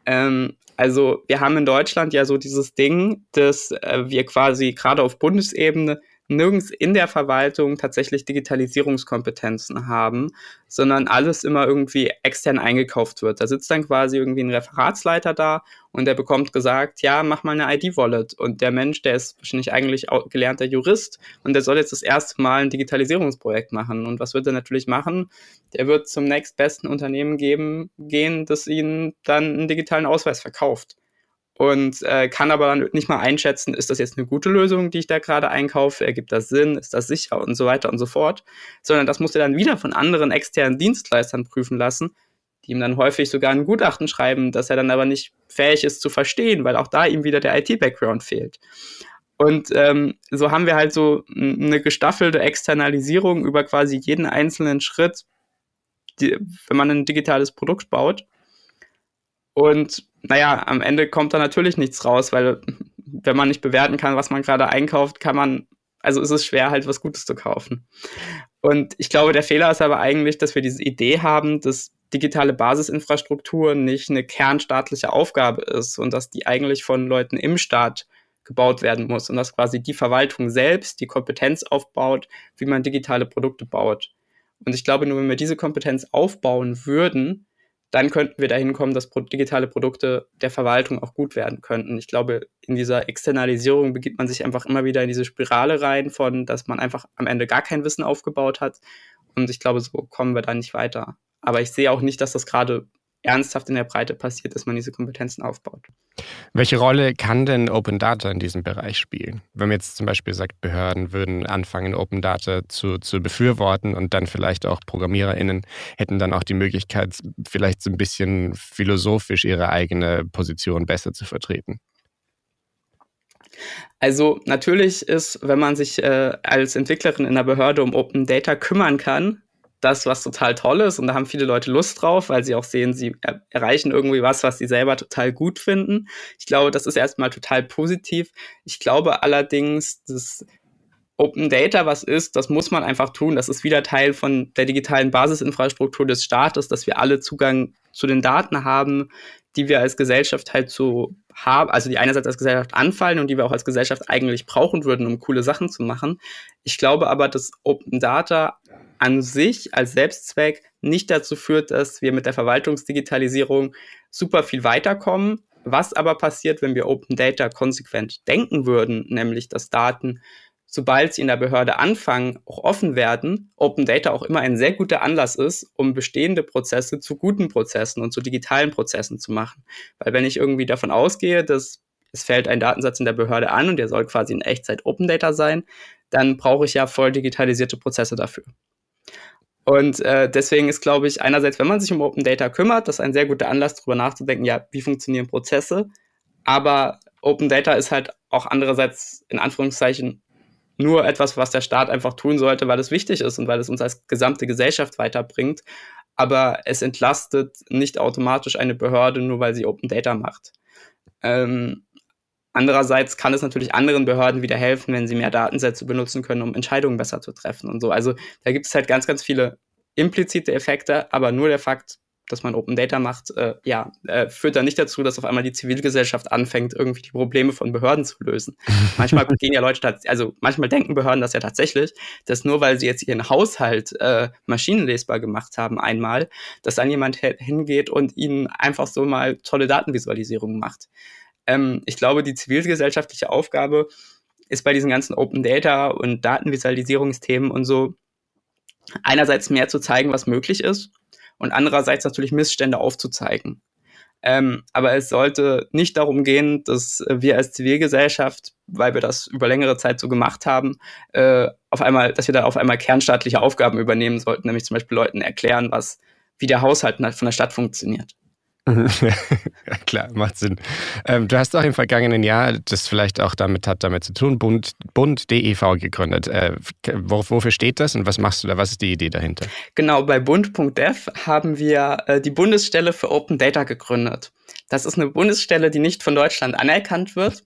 Ähm, also, wir haben in Deutschland ja so dieses Ding, dass äh, wir quasi gerade auf Bundesebene nirgends in der Verwaltung tatsächlich Digitalisierungskompetenzen haben, sondern alles immer irgendwie extern eingekauft wird. Da sitzt dann quasi irgendwie ein Referatsleiter da und der bekommt gesagt, ja, mach mal eine ID-Wallet. Und der Mensch, der ist wahrscheinlich eigentlich gelernter Jurist und der soll jetzt das erste Mal ein Digitalisierungsprojekt machen. Und was wird er natürlich machen? Der wird zum nächstbesten Unternehmen geben, gehen, das ihnen dann einen digitalen Ausweis verkauft und äh, kann aber nicht mal einschätzen, ist das jetzt eine gute Lösung, die ich da gerade einkaufe, ergibt das Sinn, ist das sicher und so weiter und so fort, sondern das muss er dann wieder von anderen externen Dienstleistern prüfen lassen, die ihm dann häufig sogar ein Gutachten schreiben, dass er dann aber nicht fähig ist zu verstehen, weil auch da ihm wieder der IT-Background fehlt. Und ähm, so haben wir halt so eine gestaffelte Externalisierung über quasi jeden einzelnen Schritt, die, wenn man ein digitales Produkt baut. Und naja, am Ende kommt da natürlich nichts raus, weil wenn man nicht bewerten kann, was man gerade einkauft, kann man, also ist es schwer, halt was Gutes zu kaufen. Und ich glaube, der Fehler ist aber eigentlich, dass wir diese Idee haben, dass digitale Basisinfrastruktur nicht eine kernstaatliche Aufgabe ist und dass die eigentlich von Leuten im Staat gebaut werden muss und dass quasi die Verwaltung selbst die Kompetenz aufbaut, wie man digitale Produkte baut. Und ich glaube, nur wenn wir diese Kompetenz aufbauen würden, dann könnten wir dahin kommen, dass digitale Produkte der Verwaltung auch gut werden könnten. Ich glaube, in dieser Externalisierung begibt man sich einfach immer wieder in diese Spirale rein von, dass man einfach am Ende gar kein Wissen aufgebaut hat. Und ich glaube, so kommen wir da nicht weiter. Aber ich sehe auch nicht, dass das gerade ernsthaft in der Breite passiert, dass man diese Kompetenzen aufbaut. Welche Rolle kann denn Open Data in diesem Bereich spielen? Wenn man jetzt zum Beispiel sagt, Behörden würden anfangen, Open Data zu, zu befürworten und dann vielleicht auch ProgrammiererInnen hätten dann auch die Möglichkeit, vielleicht so ein bisschen philosophisch ihre eigene Position besser zu vertreten. Also natürlich ist, wenn man sich äh, als Entwicklerin in der Behörde um Open Data kümmern kann, das, was total toll ist. Und da haben viele Leute Lust drauf, weil sie auch sehen, sie er erreichen irgendwie was, was sie selber total gut finden. Ich glaube, das ist erstmal total positiv. Ich glaube allerdings, dass Open Data was ist, das muss man einfach tun. Das ist wieder Teil von der digitalen Basisinfrastruktur des Staates, dass wir alle Zugang zu den Daten haben, die wir als Gesellschaft halt so haben, also die einerseits als Gesellschaft anfallen und die wir auch als Gesellschaft eigentlich brauchen würden, um coole Sachen zu machen. Ich glaube aber, dass Open Data an sich als Selbstzweck nicht dazu führt, dass wir mit der Verwaltungsdigitalisierung super viel weiterkommen. Was aber passiert, wenn wir Open Data konsequent denken würden, nämlich dass Daten, sobald sie in der Behörde anfangen, auch offen werden, Open Data auch immer ein sehr guter Anlass ist, um bestehende Prozesse zu guten Prozessen und zu digitalen Prozessen zu machen. Weil wenn ich irgendwie davon ausgehe, dass es fällt ein Datensatz in der Behörde an und der soll quasi in Echtzeit Open Data sein, dann brauche ich ja voll digitalisierte Prozesse dafür. Und äh, deswegen ist, glaube ich, einerseits, wenn man sich um Open Data kümmert, das ein sehr guter Anlass, darüber nachzudenken, ja, wie funktionieren Prozesse. Aber Open Data ist halt auch andererseits in Anführungszeichen nur etwas, was der Staat einfach tun sollte, weil es wichtig ist und weil es uns als gesamte Gesellschaft weiterbringt. Aber es entlastet nicht automatisch eine Behörde, nur weil sie Open Data macht. Ähm, Andererseits kann es natürlich anderen Behörden wieder helfen, wenn sie mehr Datensätze benutzen können, um Entscheidungen besser zu treffen und so. Also da gibt es halt ganz, ganz viele implizite Effekte, aber nur der Fakt, dass man Open Data macht, äh, ja, äh, führt dann nicht dazu, dass auf einmal die Zivilgesellschaft anfängt, irgendwie die Probleme von Behörden zu lösen. *laughs* manchmal gehen ja Leute, also manchmal denken Behörden das ja tatsächlich, dass nur weil sie jetzt ihren Haushalt äh, maschinenlesbar gemacht haben einmal, dass dann jemand hingeht und ihnen einfach so mal tolle Datenvisualisierungen macht. Ähm, ich glaube, die zivilgesellschaftliche Aufgabe ist bei diesen ganzen Open Data und Datenvisualisierungsthemen und so einerseits mehr zu zeigen, was möglich ist und andererseits natürlich Missstände aufzuzeigen. Ähm, aber es sollte nicht darum gehen, dass wir als Zivilgesellschaft, weil wir das über längere Zeit so gemacht haben, äh, auf einmal, dass wir da auf einmal kernstaatliche Aufgaben übernehmen sollten, nämlich zum Beispiel Leuten erklären, was, wie der Haushalt von der Stadt funktioniert. *laughs* klar, macht Sinn. Ähm, du hast auch im vergangenen Jahr, das vielleicht auch damit hat damit zu tun, Bund, Bund gegründet. Äh, wo, wofür steht das und was machst du da? Was ist die Idee dahinter? Genau, bei Bund.dev haben wir äh, die Bundesstelle für Open Data gegründet. Das ist eine Bundesstelle, die nicht von Deutschland anerkannt wird.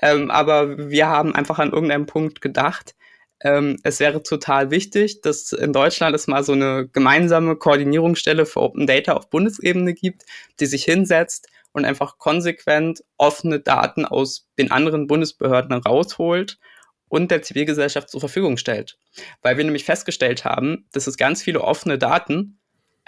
Ähm, aber wir haben einfach an irgendeinem Punkt gedacht, ähm, es wäre total wichtig, dass in Deutschland es mal so eine gemeinsame Koordinierungsstelle für Open Data auf Bundesebene gibt, die sich hinsetzt und einfach konsequent offene Daten aus den anderen Bundesbehörden rausholt und der Zivilgesellschaft zur Verfügung stellt. Weil wir nämlich festgestellt haben, dass es ganz viele offene Daten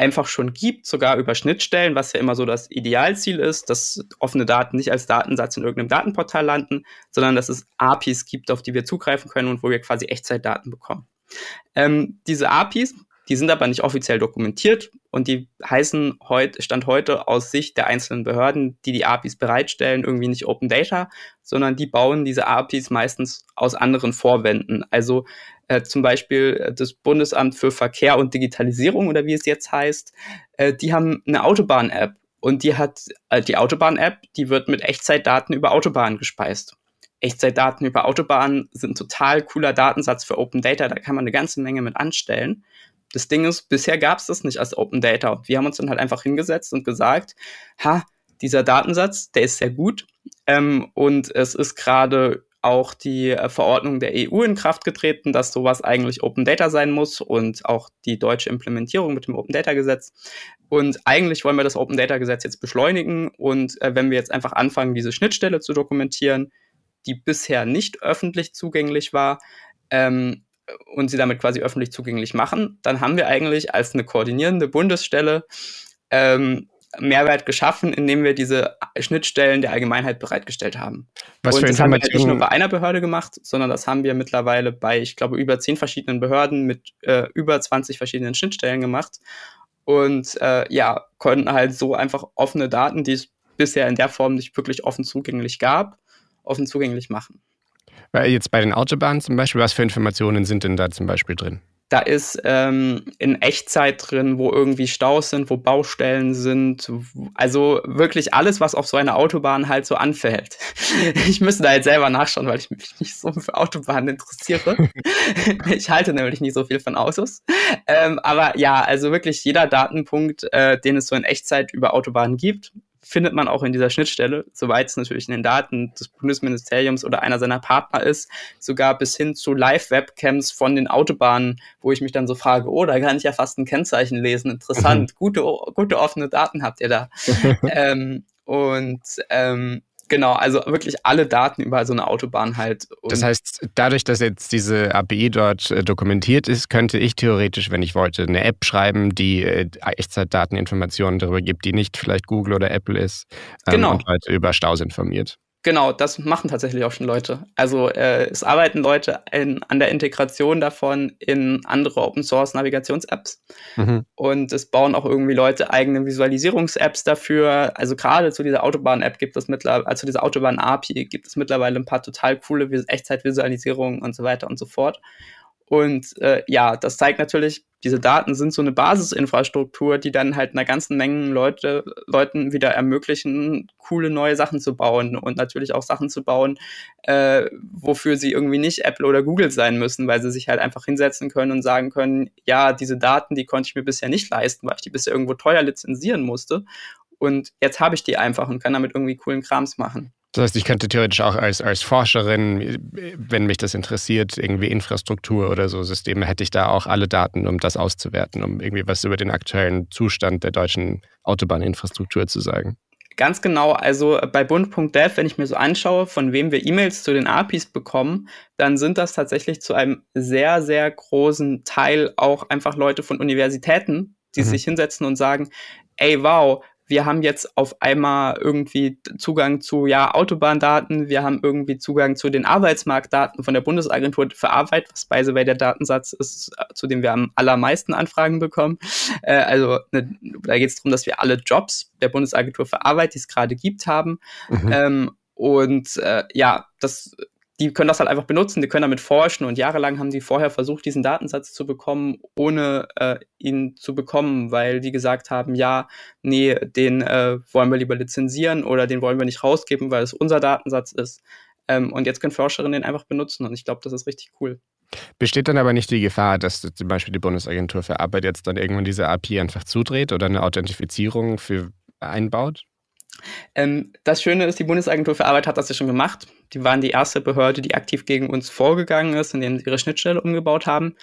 einfach schon gibt, sogar über Schnittstellen, was ja immer so das Idealziel ist, dass offene Daten nicht als Datensatz in irgendeinem Datenportal landen, sondern dass es APIs gibt, auf die wir zugreifen können und wo wir quasi Echtzeitdaten bekommen. Ähm, diese APIs, die sind aber nicht offiziell dokumentiert und die heißen heute, Stand heute aus Sicht der einzelnen Behörden, die die APIs bereitstellen, irgendwie nicht Open Data, sondern die bauen diese APIs meistens aus anderen Vorwänden. Also äh, zum Beispiel äh, das Bundesamt für Verkehr und Digitalisierung oder wie es jetzt heißt, äh, die haben eine Autobahn-App und die hat äh, die Autobahn-App, die wird mit Echtzeitdaten über Autobahnen gespeist. Echtzeitdaten über Autobahnen sind total cooler Datensatz für Open Data, da kann man eine ganze Menge mit anstellen. Das Ding ist, bisher gab es das nicht als Open Data. Wir haben uns dann halt einfach hingesetzt und gesagt, ha, dieser Datensatz, der ist sehr gut. Ähm, und es ist gerade auch die äh, Verordnung der EU in Kraft getreten, dass sowas eigentlich Open Data sein muss und auch die deutsche Implementierung mit dem Open Data Gesetz. Und eigentlich wollen wir das Open Data Gesetz jetzt beschleunigen und äh, wenn wir jetzt einfach anfangen, diese Schnittstelle zu dokumentieren, die bisher nicht öffentlich zugänglich war, ähm, und sie damit quasi öffentlich zugänglich machen, dann haben wir eigentlich als eine koordinierende Bundesstelle ähm, Mehrwert geschaffen, indem wir diese Schnittstellen der Allgemeinheit bereitgestellt haben. Was und für das haben wir nicht nur bei einer Behörde gemacht, sondern das haben wir mittlerweile bei, ich glaube, über zehn verschiedenen Behörden mit äh, über 20 verschiedenen Schnittstellen gemacht. und äh, ja, konnten halt so einfach offene Daten, die es bisher in der Form nicht wirklich offen zugänglich gab, offen zugänglich machen. Weil jetzt bei den Autobahnen zum Beispiel, was für Informationen sind denn da zum Beispiel drin? Da ist ähm, in Echtzeit drin, wo irgendwie Staus sind, wo Baustellen sind. Also wirklich alles, was auf so einer Autobahn halt so anfällt. *laughs* Ich müsste da jetzt selber nachschauen, weil ich mich nicht so für Autobahnen interessiere. *laughs* ich halte nämlich nicht so viel von Autos. Ähm, aber ja, also wirklich jeder Datenpunkt, äh, den es so in Echtzeit über Autobahnen gibt, findet man auch in dieser Schnittstelle, soweit es natürlich in den Daten des Bundesministeriums oder einer seiner Partner ist, sogar bis hin zu Live-Webcams von den Autobahnen, wo ich mich dann so frage, oh, da kann ich ja fast ein Kennzeichen lesen, interessant, mhm. gute, gute offene Daten habt ihr da. *laughs* ähm, und ähm, Genau, also wirklich alle Daten über so eine Autobahn halt. Das heißt, dadurch, dass jetzt diese API dort äh, dokumentiert ist, könnte ich theoretisch, wenn ich wollte, eine App schreiben, die äh, Echtzeitdateninformationen darüber gibt, die nicht vielleicht Google oder Apple ist ähm, genau. und Leute über Staus informiert. Genau, das machen tatsächlich auch schon Leute. Also äh, es arbeiten Leute in, an der Integration davon in andere Open Source Navigations-Apps. Mhm. Und es bauen auch irgendwie Leute eigene Visualisierungs-Apps dafür. Also gerade zu dieser Autobahn-App gibt es mittlerweile, also dieser Autobahn-API gibt es mittlerweile ein paar total coole Echtzeitvisualisierungen und so weiter und so fort. Und äh, ja, das zeigt natürlich, diese Daten sind so eine Basisinfrastruktur, die dann halt einer ganzen Menge Leute, Leuten wieder ermöglichen, coole neue Sachen zu bauen und natürlich auch Sachen zu bauen, äh, wofür sie irgendwie nicht Apple oder Google sein müssen, weil sie sich halt einfach hinsetzen können und sagen können, ja, diese Daten, die konnte ich mir bisher nicht leisten, weil ich die bisher irgendwo teuer lizenzieren musste. Und jetzt habe ich die einfach und kann damit irgendwie coolen Krams machen. Das heißt, ich könnte theoretisch auch als, als Forscherin, wenn mich das interessiert, irgendwie Infrastruktur oder so Systeme, hätte ich da auch alle Daten, um das auszuwerten, um irgendwie was über den aktuellen Zustand der deutschen Autobahninfrastruktur zu sagen. Ganz genau, also bei bund.dev, wenn ich mir so anschaue, von wem wir E-Mails zu den APIs bekommen, dann sind das tatsächlich zu einem sehr, sehr großen Teil auch einfach Leute von Universitäten, die mhm. sich hinsetzen und sagen, ey, wow, wir haben jetzt auf einmal irgendwie Zugang zu ja, Autobahndaten, wir haben irgendwie Zugang zu den Arbeitsmarktdaten von der Bundesagentur für Arbeit, was bei so der Datensatz ist, zu dem wir am allermeisten Anfragen bekommen. Äh, also ne, da geht es darum, dass wir alle Jobs der Bundesagentur für Arbeit, die es gerade gibt, haben. Mhm. Ähm, und äh, ja, das die können das halt einfach benutzen, die können damit forschen und jahrelang haben die vorher versucht, diesen Datensatz zu bekommen, ohne äh, ihn zu bekommen, weil die gesagt haben, ja, nee, den äh, wollen wir lieber lizenzieren oder den wollen wir nicht rausgeben, weil es unser Datensatz ist. Ähm, und jetzt können Forscherinnen den einfach benutzen und ich glaube, das ist richtig cool. Besteht dann aber nicht die Gefahr, dass zum Beispiel die Bundesagentur für Arbeit jetzt dann irgendwann diese API einfach zudreht oder eine Authentifizierung für einbaut? Ähm, das Schöne ist, die Bundesagentur für Arbeit hat das ja schon gemacht. Die waren die erste Behörde, die aktiv gegen uns vorgegangen ist, indem sie ihre Schnittstelle umgebaut haben.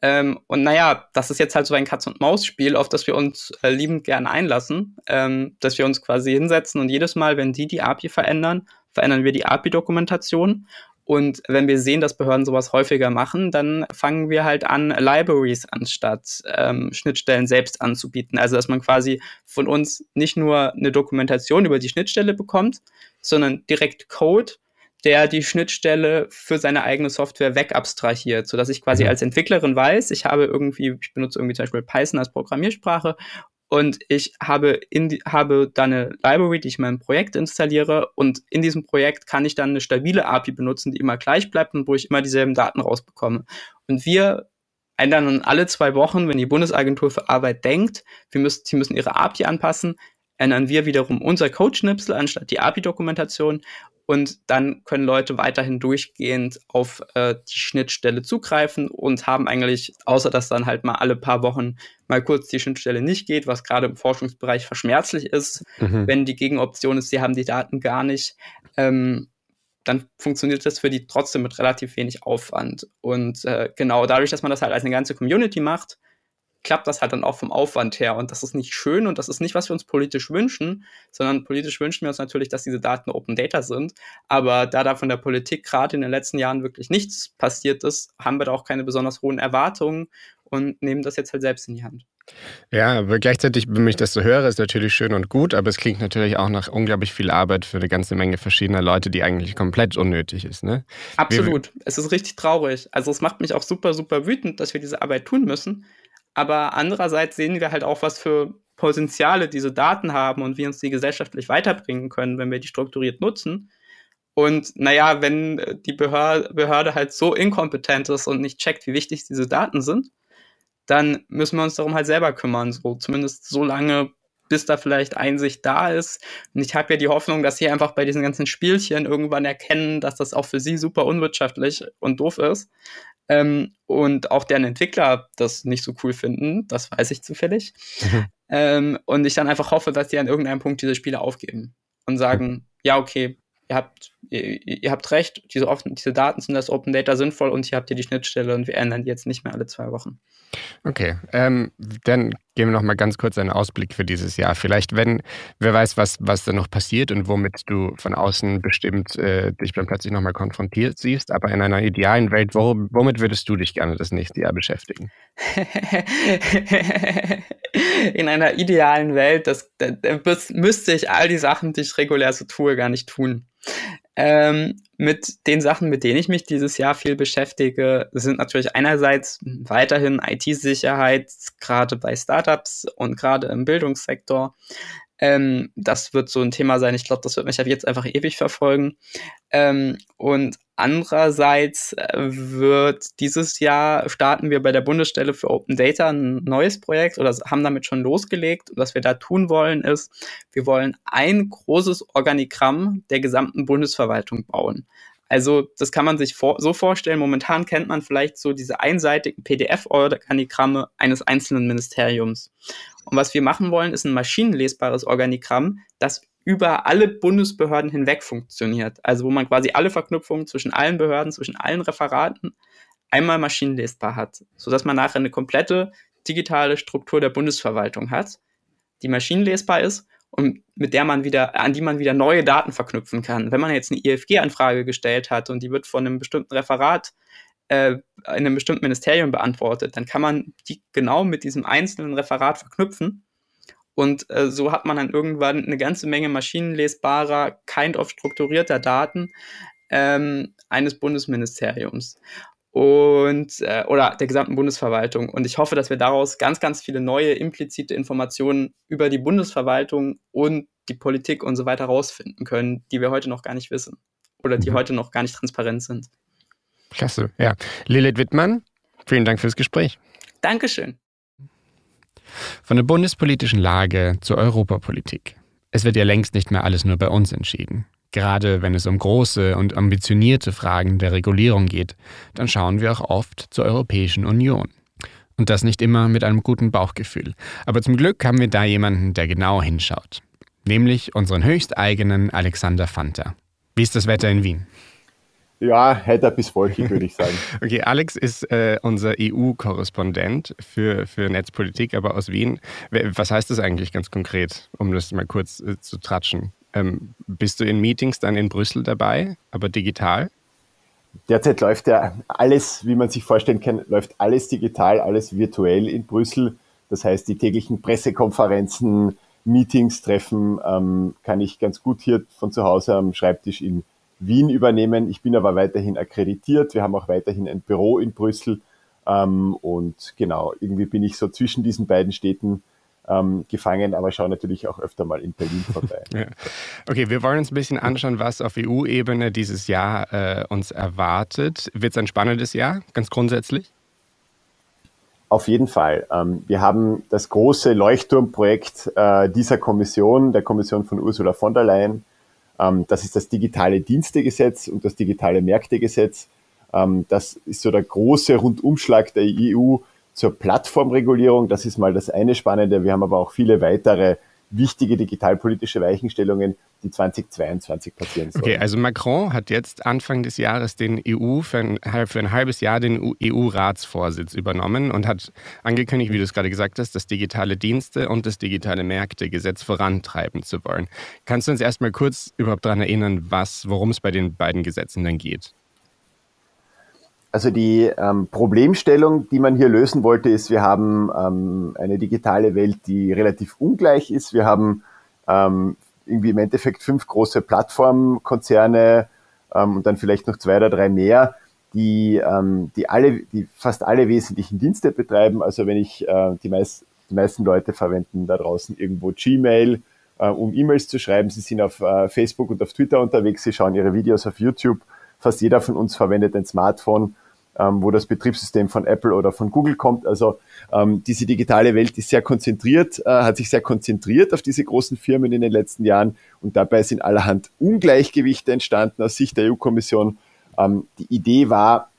Ähm, und naja, das ist jetzt halt so ein Katz-und-Maus-Spiel, auf das wir uns äh, liebend gerne einlassen, ähm, dass wir uns quasi hinsetzen und jedes Mal, wenn die die API verändern, verändern wir die API-Dokumentation und wenn wir sehen, dass Behörden sowas häufiger machen, dann fangen wir halt an, Libraries anstatt ähm, Schnittstellen selbst anzubieten. Also dass man quasi von uns nicht nur eine Dokumentation über die Schnittstelle bekommt, sondern direkt Code, der die Schnittstelle für seine eigene Software wegabstrahiert, sodass ich quasi mhm. als Entwicklerin weiß, ich habe irgendwie, ich benutze irgendwie zum Beispiel Python als Programmiersprache und ich habe, in die, habe dann eine Library, die ich in meinem Projekt installiere und in diesem Projekt kann ich dann eine stabile API benutzen, die immer gleich bleibt und wo ich immer dieselben Daten rausbekomme. Und wir ändern dann alle zwei Wochen, wenn die Bundesagentur für Arbeit denkt, wir müssen, sie müssen ihre API anpassen, ändern wir wiederum unser Code-Schnipsel anstatt die API-Dokumentation und dann können Leute weiterhin durchgehend auf äh, die Schnittstelle zugreifen und haben eigentlich, außer dass dann halt mal alle paar Wochen mal kurz die Schnittstelle nicht geht, was gerade im Forschungsbereich verschmerzlich ist, mhm. wenn die Gegenoption ist, sie haben die Daten gar nicht, ähm, dann funktioniert das für die trotzdem mit relativ wenig Aufwand. Und äh, genau dadurch, dass man das halt als eine ganze Community macht, klappt das halt dann auch vom Aufwand her. Und das ist nicht schön und das ist nicht, was wir uns politisch wünschen, sondern politisch wünschen wir uns natürlich, dass diese Daten Open Data sind. Aber da da von der Politik gerade in den letzten Jahren wirklich nichts passiert ist, haben wir da auch keine besonders hohen Erwartungen und nehmen das jetzt halt selbst in die Hand. Ja, aber gleichzeitig, wenn ich das so höre, ist natürlich schön und gut, aber es klingt natürlich auch nach unglaublich viel Arbeit für eine ganze Menge verschiedener Leute, die eigentlich komplett unnötig ist, ne? Absolut. Wie, es ist richtig traurig. Also es macht mich auch super, super wütend, dass wir diese Arbeit tun müssen. Aber andererseits sehen wir halt auch, was für Potenziale diese Daten haben und wie uns die gesellschaftlich weiterbringen können, wenn wir die strukturiert nutzen. Und naja, wenn die Behörde, Behörde halt so inkompetent ist und nicht checkt, wie wichtig diese Daten sind, dann müssen wir uns darum halt selber kümmern, so zumindest so lange, bis da vielleicht Einsicht da ist. Und ich habe ja die Hoffnung, dass sie einfach bei diesen ganzen Spielchen irgendwann erkennen, dass das auch für sie super unwirtschaftlich und doof ist. Ähm, und auch deren Entwickler das nicht so cool finden, das weiß ich zufällig. Mhm. Ähm, und ich dann einfach hoffe, dass die an irgendeinem Punkt diese Spiele aufgeben und sagen, ja, okay, ihr habt, ihr, ihr habt recht, diese, offen, diese Daten sind als Open Data sinnvoll und hier habt ihr die Schnittstelle und wir ändern die jetzt nicht mehr alle zwei Wochen. Okay, ähm, dann geben wir noch mal ganz kurz einen Ausblick für dieses Jahr. Vielleicht, wenn, wer weiß, was, was da noch passiert und womit du von außen bestimmt äh, dich dann plötzlich noch mal konfrontiert siehst. Aber in einer idealen Welt, wo, womit würdest du dich gerne das nächste Jahr beschäftigen? *laughs* in einer idealen Welt, das, das, das müsste ich all die Sachen, die ich regulär so tue, gar nicht tun. Ähm, mit den Sachen, mit denen ich mich dieses Jahr viel beschäftige, sind natürlich einerseits weiterhin IT-Sicherheit, gerade bei Startups und gerade im Bildungssektor. Ähm, das wird so ein Thema sein. Ich glaube, das wird mich ab jetzt einfach ewig verfolgen. Ähm, und andererseits äh, wird dieses Jahr starten wir bei der Bundesstelle für Open Data ein neues Projekt oder haben damit schon losgelegt. Und was wir da tun wollen, ist, wir wollen ein großes Organigramm der gesamten Bundesverwaltung bauen. Also das kann man sich vor so vorstellen. Momentan kennt man vielleicht so diese einseitigen PDF-Organigramme eines einzelnen Ministeriums. Und was wir machen wollen, ist ein maschinenlesbares Organigramm, das über alle Bundesbehörden hinweg funktioniert. Also wo man quasi alle Verknüpfungen zwischen allen Behörden, zwischen allen Referaten einmal maschinenlesbar hat, sodass man nachher eine komplette digitale Struktur der Bundesverwaltung hat, die maschinenlesbar ist und mit der man wieder, an die man wieder neue Daten verknüpfen kann. Wenn man jetzt eine IFG-Anfrage gestellt hat und die wird von einem bestimmten Referat äh, in einem bestimmten Ministerium beantwortet, dann kann man die genau mit diesem einzelnen Referat verknüpfen. Und äh, so hat man dann irgendwann eine ganze Menge maschinenlesbarer, kind of strukturierter Daten ähm, eines Bundesministeriums und äh, oder der gesamten Bundesverwaltung. Und ich hoffe, dass wir daraus ganz, ganz viele neue implizite Informationen über die Bundesverwaltung und die Politik und so weiter rausfinden können, die wir heute noch gar nicht wissen oder die mhm. heute noch gar nicht transparent sind. Klasse, ja. Lilith Wittmann, vielen Dank fürs Gespräch. Dankeschön. Von der bundespolitischen Lage zur Europapolitik. Es wird ja längst nicht mehr alles nur bei uns entschieden. Gerade wenn es um große und ambitionierte Fragen der Regulierung geht, dann schauen wir auch oft zur Europäischen Union. Und das nicht immer mit einem guten Bauchgefühl. Aber zum Glück haben wir da jemanden, der genau hinschaut. Nämlich unseren höchsteigenen Alexander Fanta. Wie ist das Wetter in Wien? Ja, heiter bis wolkig, würde ich sagen. *laughs* okay, Alex ist äh, unser EU-Korrespondent für, für Netzpolitik, aber aus Wien. Was heißt das eigentlich ganz konkret, um das mal kurz äh, zu tratschen? Ähm, bist du in Meetings dann in Brüssel dabei, aber digital? Derzeit läuft ja alles, wie man sich vorstellen kann, läuft alles digital, alles virtuell in Brüssel. Das heißt, die täglichen Pressekonferenzen, Meetings, Treffen ähm, kann ich ganz gut hier von zu Hause am Schreibtisch in Wien übernehmen. Ich bin aber weiterhin akkreditiert. Wir haben auch weiterhin ein Büro in Brüssel. Ähm, und genau, irgendwie bin ich so zwischen diesen beiden Städten ähm, gefangen, aber schaue natürlich auch öfter mal in Berlin vorbei. *laughs* ja. Okay, wir wollen uns ein bisschen anschauen, was auf EU-Ebene dieses Jahr äh, uns erwartet. Wird es ein spannendes Jahr, ganz grundsätzlich? Auf jeden Fall. Ähm, wir haben das große Leuchtturmprojekt äh, dieser Kommission, der Kommission von Ursula von der Leyen, ähm, das ist das digitale Dienstegesetz und das digitale Märktegesetz. Ähm, das ist so der große Rundumschlag der EU zur Plattformregulierung. Das ist mal das eine Spannende. Wir haben aber auch viele weitere wichtige digitalpolitische Weichenstellungen, die 2022 passieren sollen. Okay, also Macron hat jetzt Anfang des Jahres den EU für ein, für ein halbes Jahr den EU-Ratsvorsitz übernommen und hat angekündigt, wie du es gerade gesagt hast, das digitale Dienste und das digitale Märktegesetz vorantreiben zu wollen. Kannst du uns erstmal kurz überhaupt daran erinnern, was, worum es bei den beiden Gesetzen dann geht? Also die ähm, Problemstellung, die man hier lösen wollte, ist, wir haben ähm, eine digitale Welt, die relativ ungleich ist. Wir haben ähm, irgendwie im Endeffekt fünf große Plattformkonzerne ähm, und dann vielleicht noch zwei oder drei mehr, die, ähm, die, alle, die fast alle wesentlichen Dienste betreiben. Also wenn ich äh, die, meist, die meisten Leute verwenden da draußen irgendwo Gmail, äh, um E-Mails zu schreiben. Sie sind auf äh, Facebook und auf Twitter unterwegs, sie schauen ihre Videos auf YouTube. Fast jeder von uns verwendet ein Smartphone, ähm, wo das Betriebssystem von Apple oder von Google kommt. Also ähm, diese digitale Welt ist sehr konzentriert, äh, hat sich sehr konzentriert auf diese großen Firmen in den letzten Jahren und dabei sind allerhand Ungleichgewichte entstanden aus Sicht der EU-Kommission. Ähm, die Idee war,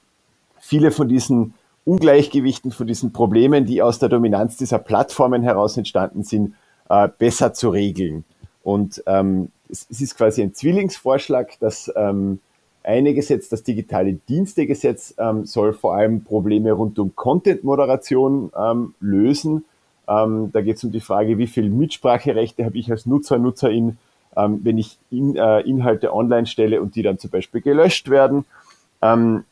viele von diesen Ungleichgewichten, von diesen Problemen, die aus der Dominanz dieser Plattformen heraus entstanden sind, äh, besser zu regeln. Und ähm, es, es, ist quasi ein Zwillingsvorschlag, dass ähm, eine Gesetz, das digitale Dienstegesetz, ähm, soll vor allem Probleme rund um Content-Moderation ähm, lösen. Ähm, da geht es um die Frage, wie viel Mitspracherechte habe ich als Nutzer, Nutzerin, ähm, wenn ich in, äh, Inhalte online stelle und die dann zum Beispiel gelöscht werden. Ähm,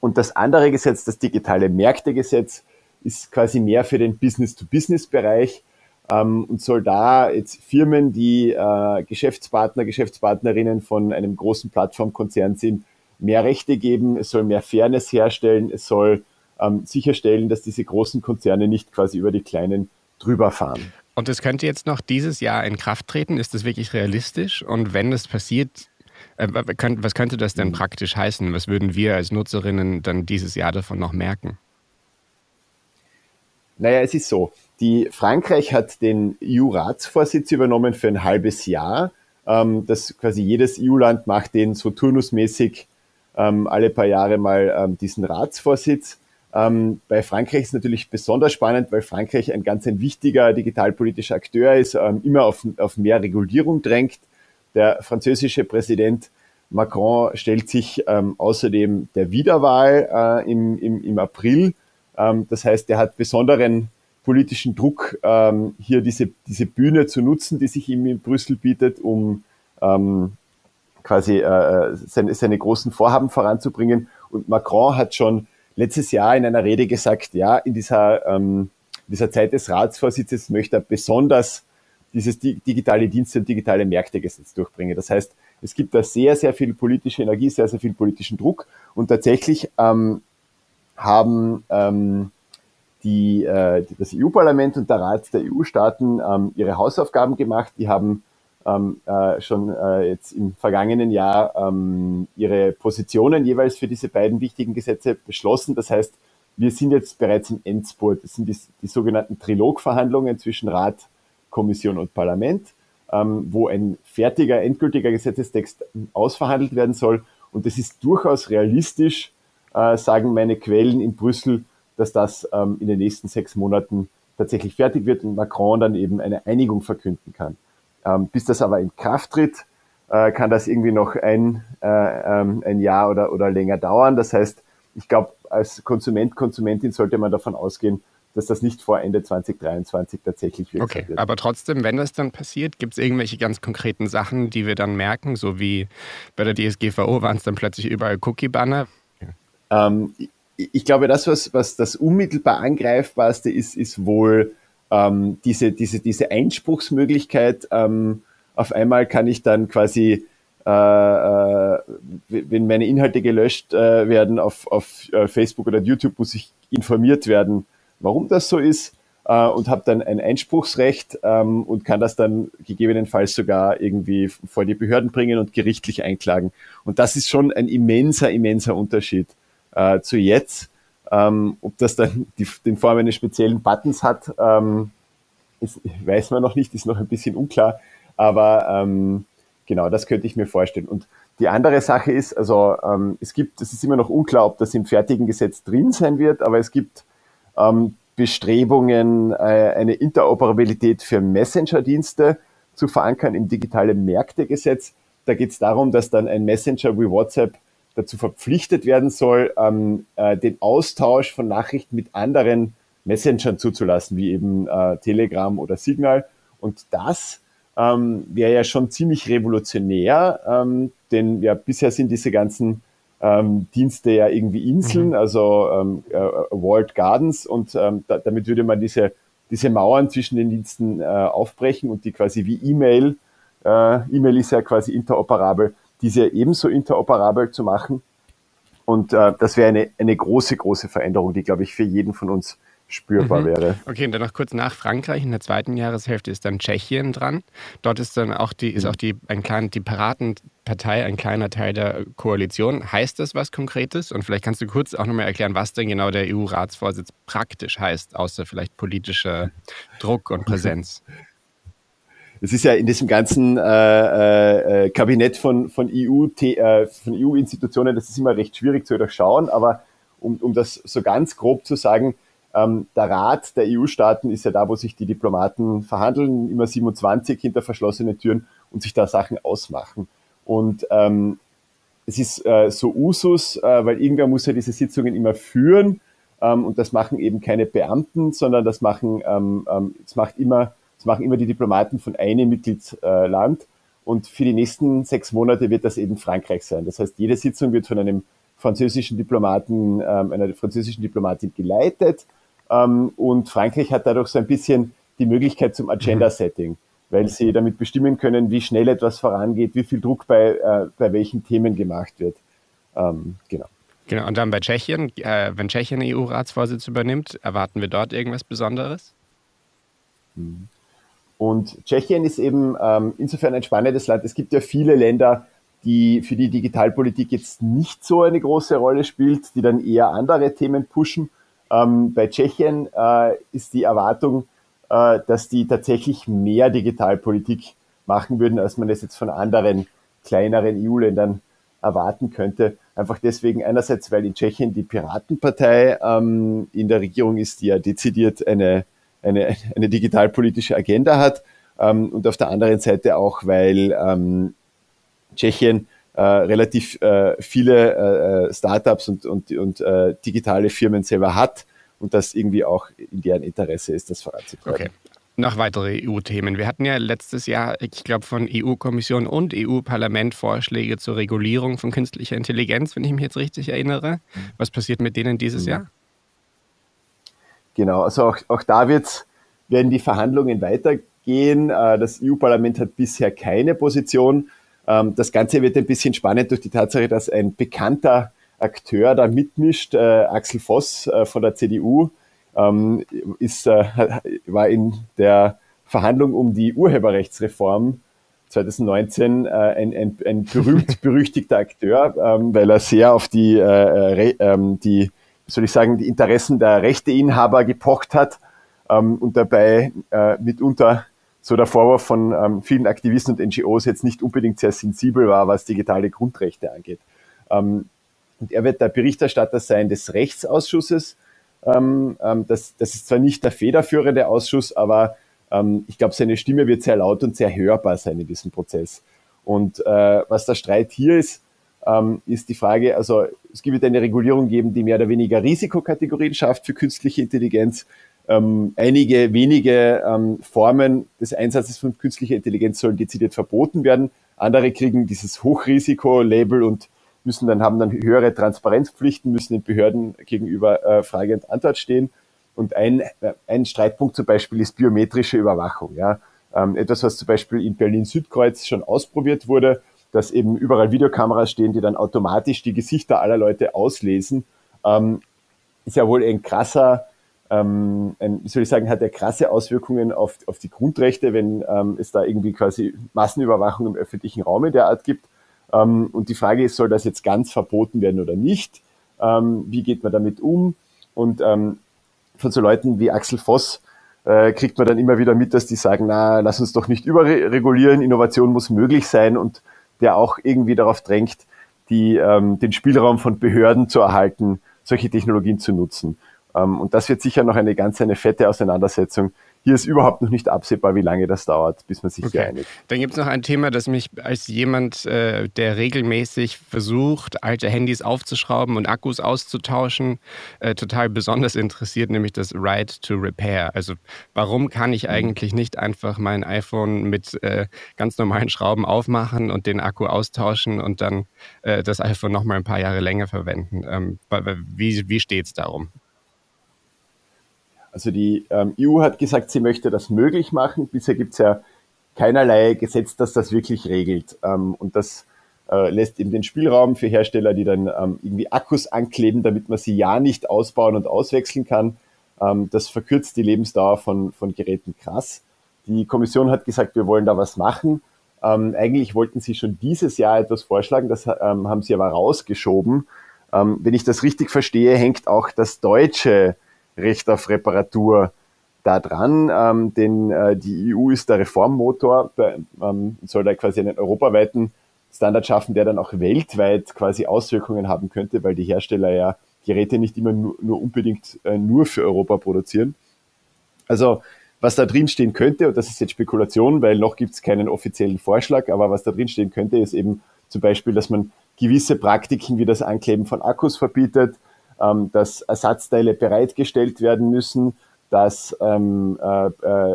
und das andere Gesetz, das digitale Märktegesetz, ist quasi mehr für den Business-to-Business-Bereich ähm, und soll da jetzt Firmen, die äh, Geschäftspartner, Geschäftspartnerinnen von einem großen Plattformkonzern sind, mehr Rechte geben, es soll mehr Fairness herstellen, es soll ähm, sicherstellen, dass diese großen Konzerne nicht quasi über die kleinen drüber fahren. Und es könnte jetzt noch dieses Jahr in Kraft treten. Ist das wirklich realistisch? Und wenn das passiert, äh, was könnte das denn praktisch heißen? Was würden wir als Nutzerinnen dann dieses Jahr davon noch merken? Naja, es ist so. Die Frankreich hat den EU-Ratsvorsitz übernommen für ein halbes Jahr. Ähm, das quasi jedes EU-Land macht den so turnusmäßig ähm, alle paar Jahre mal ähm, diesen Ratsvorsitz. Ähm, bei Frankreich ist natürlich besonders spannend, weil Frankreich ein ganz ein wichtiger digitalpolitischer Akteur ist, ähm, immer auf, auf mehr Regulierung drängt. Der französische Präsident Macron stellt sich ähm, außerdem der Wiederwahl äh, im, im, im April. Das heißt, er hat besonderen politischen Druck, ähm, hier diese, diese Bühne zu nutzen, die sich ihm in Brüssel bietet, um ähm, quasi äh, seine, seine großen Vorhaben voranzubringen. Und Macron hat schon letztes Jahr in einer Rede gesagt, ja, in dieser, ähm, dieser Zeit des Ratsvorsitzes möchte er besonders dieses digitale Dienste und digitale Märktegesetz durchbringen. Das heißt, es gibt da sehr, sehr viel politische Energie, sehr, sehr viel politischen Druck und tatsächlich ähm, haben ähm, die, äh, das EU-Parlament und der Rat der EU-Staaten ähm, ihre Hausaufgaben gemacht. Die haben ähm, äh, schon äh, jetzt im vergangenen Jahr ähm, ihre Positionen jeweils für diese beiden wichtigen Gesetze beschlossen. Das heißt, wir sind jetzt bereits im Endspurt. Das sind die, die sogenannten Trilogverhandlungen zwischen Rat, Kommission und Parlament, ähm, wo ein fertiger, endgültiger Gesetzestext ausverhandelt werden soll. Und das ist durchaus realistisch, äh, sagen meine Quellen in Brüssel, dass das ähm, in den nächsten sechs Monaten tatsächlich fertig wird und Macron dann eben eine Einigung verkünden kann. Ähm, bis das aber in Kraft tritt, äh, kann das irgendwie noch ein, äh, ähm, ein Jahr oder, oder länger dauern. Das heißt, ich glaube, als Konsument, Konsumentin sollte man davon ausgehen, dass das nicht vor Ende 2023 tatsächlich wird. Okay, wird. aber trotzdem, wenn das dann passiert, gibt es irgendwelche ganz konkreten Sachen, die wir dann merken, so wie bei der DSGVO waren es dann plötzlich überall Cookie-Banner? Ähm, ich glaube, das, was, was das unmittelbar angreifbarste ist, ist wohl ähm, diese, diese, diese Einspruchsmöglichkeit. Ähm, auf einmal kann ich dann quasi, äh, äh, wenn meine Inhalte gelöscht äh, werden auf, auf äh, Facebook oder YouTube, muss ich informiert werden, warum das so ist äh, und habe dann ein Einspruchsrecht ähm, und kann das dann gegebenenfalls sogar irgendwie vor die Behörden bringen und gerichtlich einklagen. Und das ist schon ein immenser, immenser Unterschied äh, zu jetzt. Ähm, ob das dann die, den Form eines speziellen Buttons hat, ähm, ist, weiß man noch nicht, ist noch ein bisschen unklar. Aber ähm, genau, das könnte ich mir vorstellen. Und die andere Sache ist, also ähm, es gibt, es ist immer noch unklar, ob das im fertigen Gesetz drin sein wird, aber es gibt ähm, Bestrebungen, äh, eine Interoperabilität für Messenger-Dienste zu verankern im digitalen Märktegesetz. Da geht es darum, dass dann ein Messenger wie WhatsApp dazu verpflichtet werden soll, ähm, äh, den Austausch von Nachrichten mit anderen Messengern zuzulassen, wie eben äh, Telegram oder Signal. Und das ähm, wäre ja schon ziemlich revolutionär, ähm, denn ja bisher sind diese ganzen ähm, Dienste ja irgendwie Inseln, mhm. also ähm, äh, Walled Gardens und ähm, da, damit würde man diese, diese Mauern zwischen den Diensten äh, aufbrechen und die quasi wie E-Mail, äh, E-Mail ist ja quasi interoperabel, diese ebenso interoperabel zu machen. Und äh, das wäre eine, eine große, große Veränderung, die, glaube ich, für jeden von uns spürbar mhm. wäre. Okay, und dann noch kurz nach Frankreich. In der zweiten Jahreshälfte ist dann Tschechien dran. Dort ist dann auch die, ist mhm. auch die, ein klein, die Piratenpartei ein kleiner Teil der Koalition. Heißt das was Konkretes? Und vielleicht kannst du kurz auch nochmal erklären, was denn genau der EU-Ratsvorsitz praktisch heißt, außer vielleicht politischer Druck und Präsenz. *laughs* Es ist ja in diesem ganzen äh, äh, äh Kabinett von, von EU-Institutionen, äh, EU das ist immer recht schwierig zu durchschauen, aber um, um das so ganz grob zu sagen, ähm, der Rat der EU-Staaten ist ja da, wo sich die Diplomaten verhandeln, immer 27 hinter verschlossenen Türen und sich da Sachen ausmachen. Und ähm, es ist äh, so Usus, äh, weil irgendwer muss ja diese Sitzungen immer führen ähm, und das machen eben keine Beamten, sondern das machen, ähm, ähm, das macht immer, das machen immer die Diplomaten von einem Mitgliedsland. Und für die nächsten sechs Monate wird das eben Frankreich sein. Das heißt, jede Sitzung wird von einem französischen Diplomaten, ähm, einer französischen Diplomatin geleitet ähm, und Frankreich hat dadurch so ein bisschen die Möglichkeit zum Agenda-Setting, weil sie damit bestimmen können, wie schnell etwas vorangeht, wie viel Druck bei, äh, bei welchen Themen gemacht wird. Ähm, genau. Genau, und dann bei Tschechien, äh, wenn Tschechien EU-Ratsvorsitz übernimmt, erwarten wir dort irgendwas Besonderes? Mhm. Und Tschechien ist eben ähm, insofern ein spannendes Land. Es gibt ja viele Länder, die für die Digitalpolitik jetzt nicht so eine große Rolle spielt, die dann eher andere Themen pushen. Ähm, bei Tschechien äh, ist die Erwartung, äh, dass die tatsächlich mehr Digitalpolitik machen würden, als man es jetzt von anderen kleineren EU-Ländern erwarten könnte. Einfach deswegen einerseits, weil in Tschechien die Piratenpartei ähm, in der Regierung ist, die ja dezidiert eine, eine, eine digitalpolitische Agenda hat. Ähm, und auf der anderen Seite auch, weil ähm, Tschechien äh, relativ äh, viele äh, äh, Startups und, und, und äh, digitale Firmen selber hat und das irgendwie auch in deren Interesse ist, das voranzutreiben. Okay. Noch weitere EU-Themen. Wir hatten ja letztes Jahr, ich glaube, von EU-Kommission und EU-Parlament Vorschläge zur Regulierung von künstlicher Intelligenz, wenn ich mich jetzt richtig erinnere. Was passiert mit denen dieses mhm. Jahr? Genau, also auch, auch da wird, werden die Verhandlungen weitergehen. Äh, das EU-Parlament hat bisher keine Position. Ähm, das Ganze wird ein bisschen spannend durch die Tatsache, dass ein bekannter Akteur da mitmischt, äh, Axel Voss äh, von der CDU, ähm, ist, *laughs* war in der Verhandlung um die Urheberrechtsreform 2019 äh, ein, ein, ein berühmt *laughs* berüchtigter Akteur, ähm, weil er sehr auf die, äh, äh, die, soll ich sagen, die Interessen der Rechteinhaber gepocht hat ähm, und dabei äh, mitunter so der Vorwurf von ähm, vielen Aktivisten und NGOs jetzt nicht unbedingt sehr sensibel war, was digitale Grundrechte angeht. Ähm, und er wird der Berichterstatter sein des Rechtsausschusses. Ähm, ähm, das, das ist zwar nicht der federführende Ausschuss, aber ähm, ich glaube, seine Stimme wird sehr laut und sehr hörbar sein in diesem Prozess. Und äh, was der Streit hier ist, ähm, ist die Frage, also es wird eine Regulierung geben, die mehr oder weniger Risikokategorien schafft für künstliche Intelligenz ähm, einige wenige ähm, Formen des Einsatzes von künstlicher Intelligenz sollen dezidiert verboten werden. Andere kriegen dieses Hochrisiko-Label und müssen dann haben dann höhere Transparenzpflichten, müssen den Behörden gegenüber äh, Frage und Antwort stehen. Und ein, äh, ein Streitpunkt zum Beispiel ist biometrische Überwachung. Ja? Ähm, etwas, was zum Beispiel in Berlin-Südkreuz schon ausprobiert wurde, dass eben überall Videokameras stehen, die dann automatisch die Gesichter aller Leute auslesen, ähm, ist ja wohl ein krasser ähm, ein, wie soll ich sagen, hat er krasse Auswirkungen auf, auf die Grundrechte, wenn ähm, es da irgendwie quasi Massenüberwachung im öffentlichen Raum in der Art gibt. Ähm, und die Frage ist, soll das jetzt ganz verboten werden oder nicht? Ähm, wie geht man damit um? Und ähm, von so Leuten wie Axel Voss äh, kriegt man dann immer wieder mit, dass die sagen, na, lass uns doch nicht überregulieren, Innovation muss möglich sein und der auch irgendwie darauf drängt, die, ähm, den Spielraum von Behörden zu erhalten, solche Technologien zu nutzen. Ähm, und das wird sicher noch eine ganz eine fette Auseinandersetzung. Hier ist überhaupt noch nicht absehbar, wie lange das dauert, bis man sich okay. hier einigt. Dann gibt es noch ein Thema, das mich als jemand, äh, der regelmäßig versucht, alte Handys aufzuschrauben und Akkus auszutauschen, äh, total besonders interessiert, nämlich das Right to Repair. Also warum kann ich mhm. eigentlich nicht einfach mein iPhone mit äh, ganz normalen Schrauben aufmachen und den Akku austauschen und dann äh, das iPhone noch mal ein paar Jahre länger verwenden? Ähm, wie wie steht es darum? Also die ähm, EU hat gesagt, sie möchte das möglich machen. Bisher gibt es ja keinerlei Gesetz, das das wirklich regelt. Ähm, und das äh, lässt eben den Spielraum für Hersteller, die dann ähm, irgendwie Akkus ankleben, damit man sie ja nicht ausbauen und auswechseln kann. Ähm, das verkürzt die Lebensdauer von, von Geräten krass. Die Kommission hat gesagt, wir wollen da was machen. Ähm, eigentlich wollten sie schon dieses Jahr etwas vorschlagen, das ähm, haben sie aber rausgeschoben. Wenn ich das richtig verstehe, hängt auch das deutsche Recht auf Reparatur da dran, ähm, denn äh, die EU ist der Reformmotor, ähm, soll da quasi einen europaweiten Standard schaffen, der dann auch weltweit quasi Auswirkungen haben könnte, weil die Hersteller ja Geräte nicht immer nur, nur unbedingt äh, nur für Europa produzieren. Also was da drin stehen könnte, und das ist jetzt Spekulation, weil noch gibt es keinen offiziellen Vorschlag, aber was da drin stehen könnte, ist eben zum Beispiel, dass man gewisse Praktiken wie das Ankleben von Akkus verbietet, dass Ersatzteile bereitgestellt werden müssen, dass ähm, äh, äh,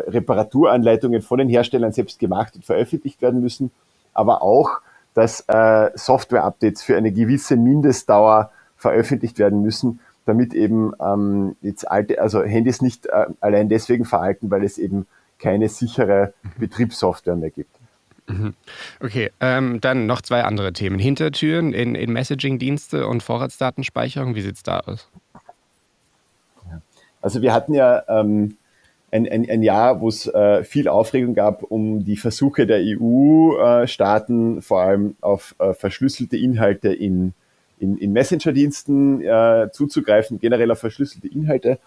Reparaturanleitungen von den Herstellern selbst gemacht und veröffentlicht werden müssen, aber auch, dass äh, Software-Updates für eine gewisse Mindestdauer veröffentlicht werden müssen, damit eben ähm, jetzt alte, also Handys nicht äh, allein deswegen veralten, weil es eben keine sichere Betriebssoftware mehr gibt. Mhm. Okay, ähm, dann noch zwei andere Themen. Hintertüren in, in Messaging-Dienste und Vorratsdatenspeicherung, wie sieht es da aus? Also wir hatten ja ähm, ein, ein, ein Jahr, wo es äh, viel Aufregung gab um die Versuche der EU-Staaten, äh, vor allem auf äh, verschlüsselte Inhalte in, in, in Messenger-Diensten äh, zuzugreifen, generell auf verschlüsselte Inhalte.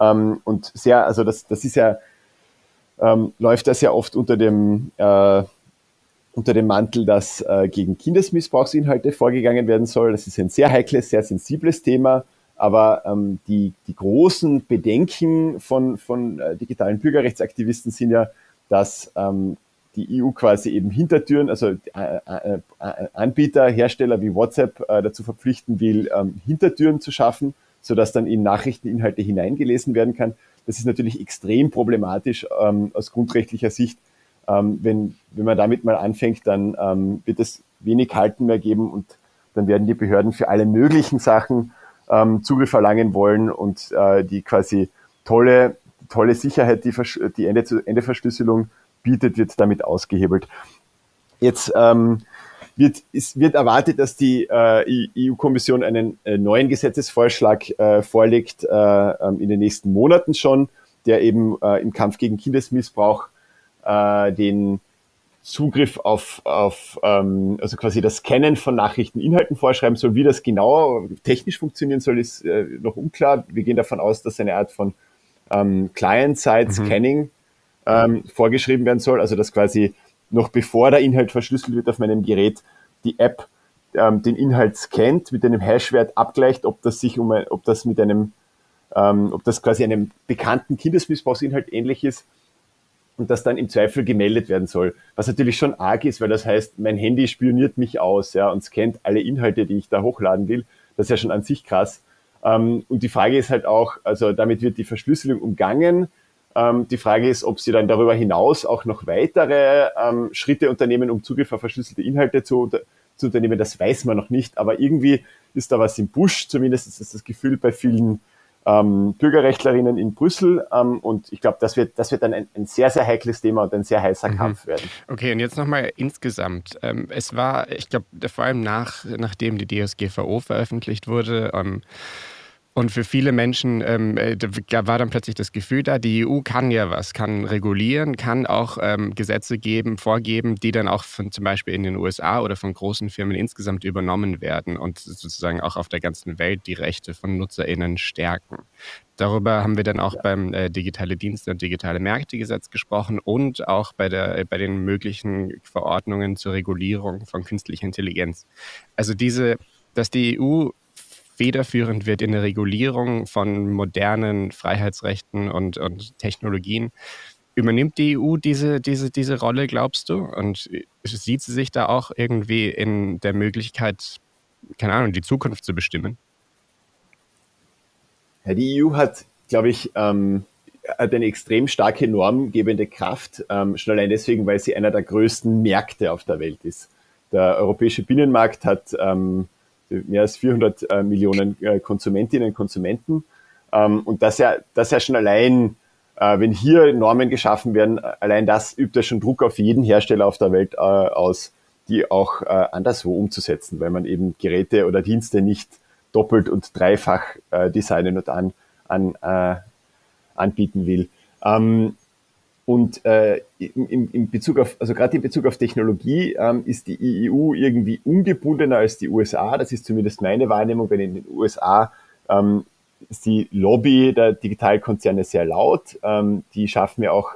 Ähm, und sehr, also das, das ist ja, ähm, läuft das ja oft unter dem äh, unter dem Mantel, dass äh, gegen Kindesmissbrauchsinhalte vorgegangen werden soll. Das ist ein sehr heikles, sehr sensibles Thema. Aber ähm, die, die großen Bedenken von, von äh, digitalen Bürgerrechtsaktivisten sind ja, dass ähm, die EU quasi eben Hintertüren, also äh, äh, äh, Anbieter, Hersteller wie WhatsApp äh, dazu verpflichten will, ähm, Hintertüren zu schaffen, sodass dann in Nachrichteninhalte hineingelesen werden kann. Das ist natürlich extrem problematisch ähm, aus grundrechtlicher Sicht. Ähm, wenn, wenn man damit mal anfängt, dann ähm, wird es wenig Halten mehr geben und dann werden die Behörden für alle möglichen Sachen ähm, Zugriff erlangen wollen und äh, die quasi tolle, tolle Sicherheit, die, die Ende, Ende Verschlüsselung bietet, wird damit ausgehebelt. Jetzt ähm, wird, es wird erwartet, dass die äh, EU-Kommission einen äh, neuen Gesetzesvorschlag äh, vorlegt äh, ähm, in den nächsten Monaten schon, der eben äh, im Kampf gegen Kindesmissbrauch äh, den Zugriff auf, auf ähm, also quasi das Scannen von Nachrichteninhalten vorschreiben soll. Wie das genau technisch funktionieren soll, ist äh, noch unklar. Wir gehen davon aus, dass eine Art von ähm, Client-Side-Scanning mhm. ähm, vorgeschrieben werden soll. Also dass quasi noch bevor der Inhalt verschlüsselt wird auf meinem Gerät, die App ähm, den Inhalt scannt, mit einem Hashwert abgleicht, ob das sich um ein, ob das mit einem, ähm, ob das quasi einem bekannten Kindesmissbrauchsinhalt ähnlich ist und das dann im Zweifel gemeldet werden soll. Was natürlich schon arg ist, weil das heißt, mein Handy spioniert mich aus ja, und scannt alle Inhalte, die ich da hochladen will. Das ist ja schon an sich krass. Ähm, und die Frage ist halt auch, also damit wird die Verschlüsselung umgangen. Ähm, die Frage ist, ob sie dann darüber hinaus auch noch weitere ähm, Schritte unternehmen, um Zugriff auf verschlüsselte Inhalte zu, zu unternehmen. Das weiß man noch nicht, aber irgendwie ist da was im Busch. Zumindest ist das das Gefühl bei vielen ähm, Bürgerrechtlerinnen in Brüssel. Ähm, und ich glaube, das wird, das wird dann ein, ein, sehr, sehr heikles Thema und ein sehr heißer mhm. Kampf werden. Okay, und jetzt nochmal insgesamt. Ähm, es war, ich glaube, vor allem nach, nachdem die DSGVO veröffentlicht wurde, ähm, und für viele Menschen ähm, äh, war dann plötzlich das Gefühl da, die EU kann ja was, kann regulieren, kann auch ähm, Gesetze geben, vorgeben, die dann auch von zum Beispiel in den USA oder von großen Firmen insgesamt übernommen werden und sozusagen auch auf der ganzen Welt die Rechte von NutzerInnen stärken. Darüber haben wir dann auch ja. beim äh, Digitale Dienste und Digitale Märkte-Gesetz gesprochen und auch bei, der, bei den möglichen Verordnungen zur Regulierung von künstlicher Intelligenz. Also diese, dass die EU federführend wird in der Regulierung von modernen Freiheitsrechten und, und Technologien. Übernimmt die EU diese, diese, diese Rolle, glaubst du? Und sieht sie sich da auch irgendwie in der Möglichkeit, keine Ahnung, die Zukunft zu bestimmen? Ja, die EU hat, glaube ich, ähm, hat eine extrem starke normgebende Kraft, ähm, schon allein deswegen, weil sie einer der größten Märkte auf der Welt ist. Der europäische Binnenmarkt hat ähm, mehr als 400 äh, Millionen äh, Konsumentinnen und Konsumenten. Ähm, und das ja, das ja schon allein, äh, wenn hier Normen geschaffen werden, allein das übt ja schon Druck auf jeden Hersteller auf der Welt äh, aus, die auch äh, anderswo umzusetzen, weil man eben Geräte oder Dienste nicht doppelt und dreifach äh, designen und an, an, äh, anbieten will. Ähm, und äh, in, in Bezug auf, also gerade in Bezug auf Technologie ähm, ist die EU irgendwie ungebundener als die USA. Das ist zumindest meine Wahrnehmung, wenn in den USA ähm, ist die Lobby der Digitalkonzerne sehr laut. Ähm, die schaffen ja auch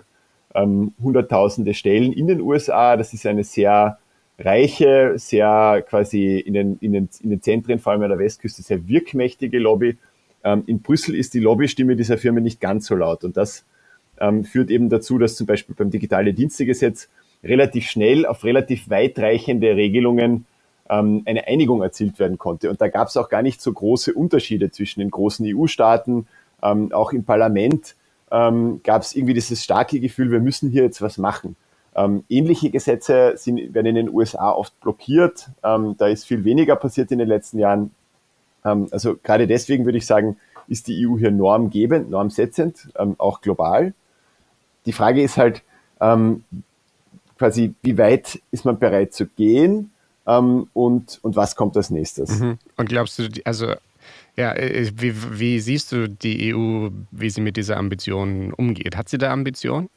ähm, hunderttausende Stellen in den USA. Das ist eine sehr reiche, sehr quasi in den, in den, in den Zentren, vor allem an der Westküste, sehr wirkmächtige Lobby. Ähm, in Brüssel ist die Lobbystimme dieser Firma nicht ganz so laut. Und das ähm, führt eben dazu, dass zum Beispiel beim Digitale Dienstegesetz relativ schnell auf relativ weitreichende Regelungen ähm, eine Einigung erzielt werden konnte. Und da gab es auch gar nicht so große Unterschiede zwischen den großen EU-Staaten. Ähm, auch im Parlament ähm, gab es irgendwie dieses starke Gefühl, wir müssen hier jetzt was machen. Ähm, ähnliche Gesetze sind, werden in den USA oft blockiert. Ähm, da ist viel weniger passiert in den letzten Jahren. Ähm, also gerade deswegen würde ich sagen, ist die EU hier normgebend, normsetzend, ähm, auch global. Die Frage ist halt ähm, quasi, wie weit ist man bereit zu gehen ähm, und, und was kommt als nächstes? Mhm. Und glaubst du, also ja, äh, wie, wie siehst du die EU, wie sie mit dieser Ambition umgeht? Hat sie da Ambition?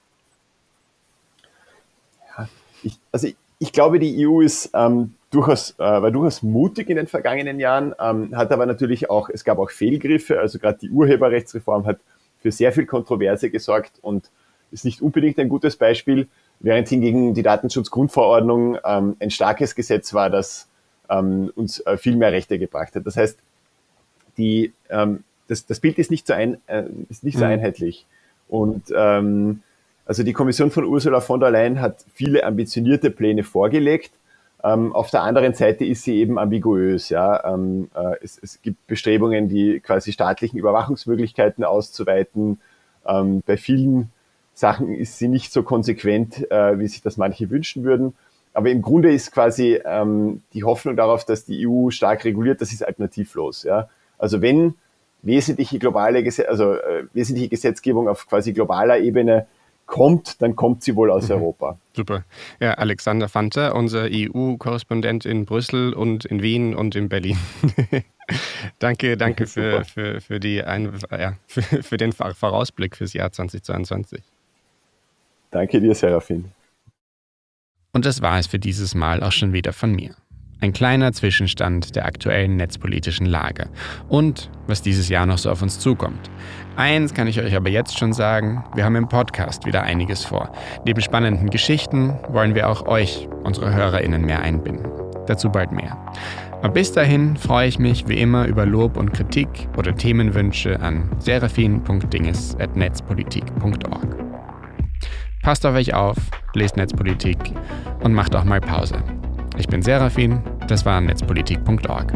Ja, ich, also ich, ich glaube, die EU ist ähm, durchaus, äh, war durchaus mutig in den vergangenen Jahren, ähm, hat aber natürlich auch, es gab auch Fehlgriffe, also gerade die Urheberrechtsreform hat für sehr viel Kontroverse gesorgt und ist nicht unbedingt ein gutes Beispiel, während hingegen die Datenschutzgrundverordnung ähm, ein starkes Gesetz war, das ähm, uns äh, viel mehr Rechte gebracht hat. Das heißt, die, ähm, das, das Bild ist nicht so, ein, äh, ist nicht so mhm. einheitlich. Und ähm, also die Kommission von Ursula von der Leyen hat viele ambitionierte Pläne vorgelegt. Ähm, auf der anderen Seite ist sie eben ambiguös. Ja? Ähm, äh, es, es gibt Bestrebungen, die quasi staatlichen Überwachungsmöglichkeiten auszuweiten. Ähm, bei vielen Sachen ist sie nicht so konsequent, äh, wie sich das manche wünschen würden. Aber im Grunde ist quasi ähm, die Hoffnung darauf, dass die EU stark reguliert, das ist alternativlos. Ja? Also wenn wesentliche globale, also äh, wesentliche Gesetzgebung auf quasi globaler Ebene kommt, dann kommt sie wohl aus mhm. Europa. Super. Ja, Alexander Fanter, unser EU-Korrespondent in Brüssel und in Wien und in Berlin. *laughs* danke, danke *laughs* für, für, für, die Ein ja, *laughs* für, für den Vorausblick fürs Jahr 2022. Danke dir, Serafin. Und das war es für dieses Mal auch schon wieder von mir. Ein kleiner Zwischenstand der aktuellen netzpolitischen Lage und was dieses Jahr noch so auf uns zukommt. Eins kann ich euch aber jetzt schon sagen, wir haben im Podcast wieder einiges vor. Neben spannenden Geschichten wollen wir auch euch, unsere Hörerinnen, mehr einbinden. Dazu bald mehr. Aber bis dahin freue ich mich wie immer über Lob und Kritik oder Themenwünsche an seraphin.dinges.netzpolitik.org. Passt auf euch auf, lest Netzpolitik und macht auch mal Pause. Ich bin Serafin, das war netzpolitik.org.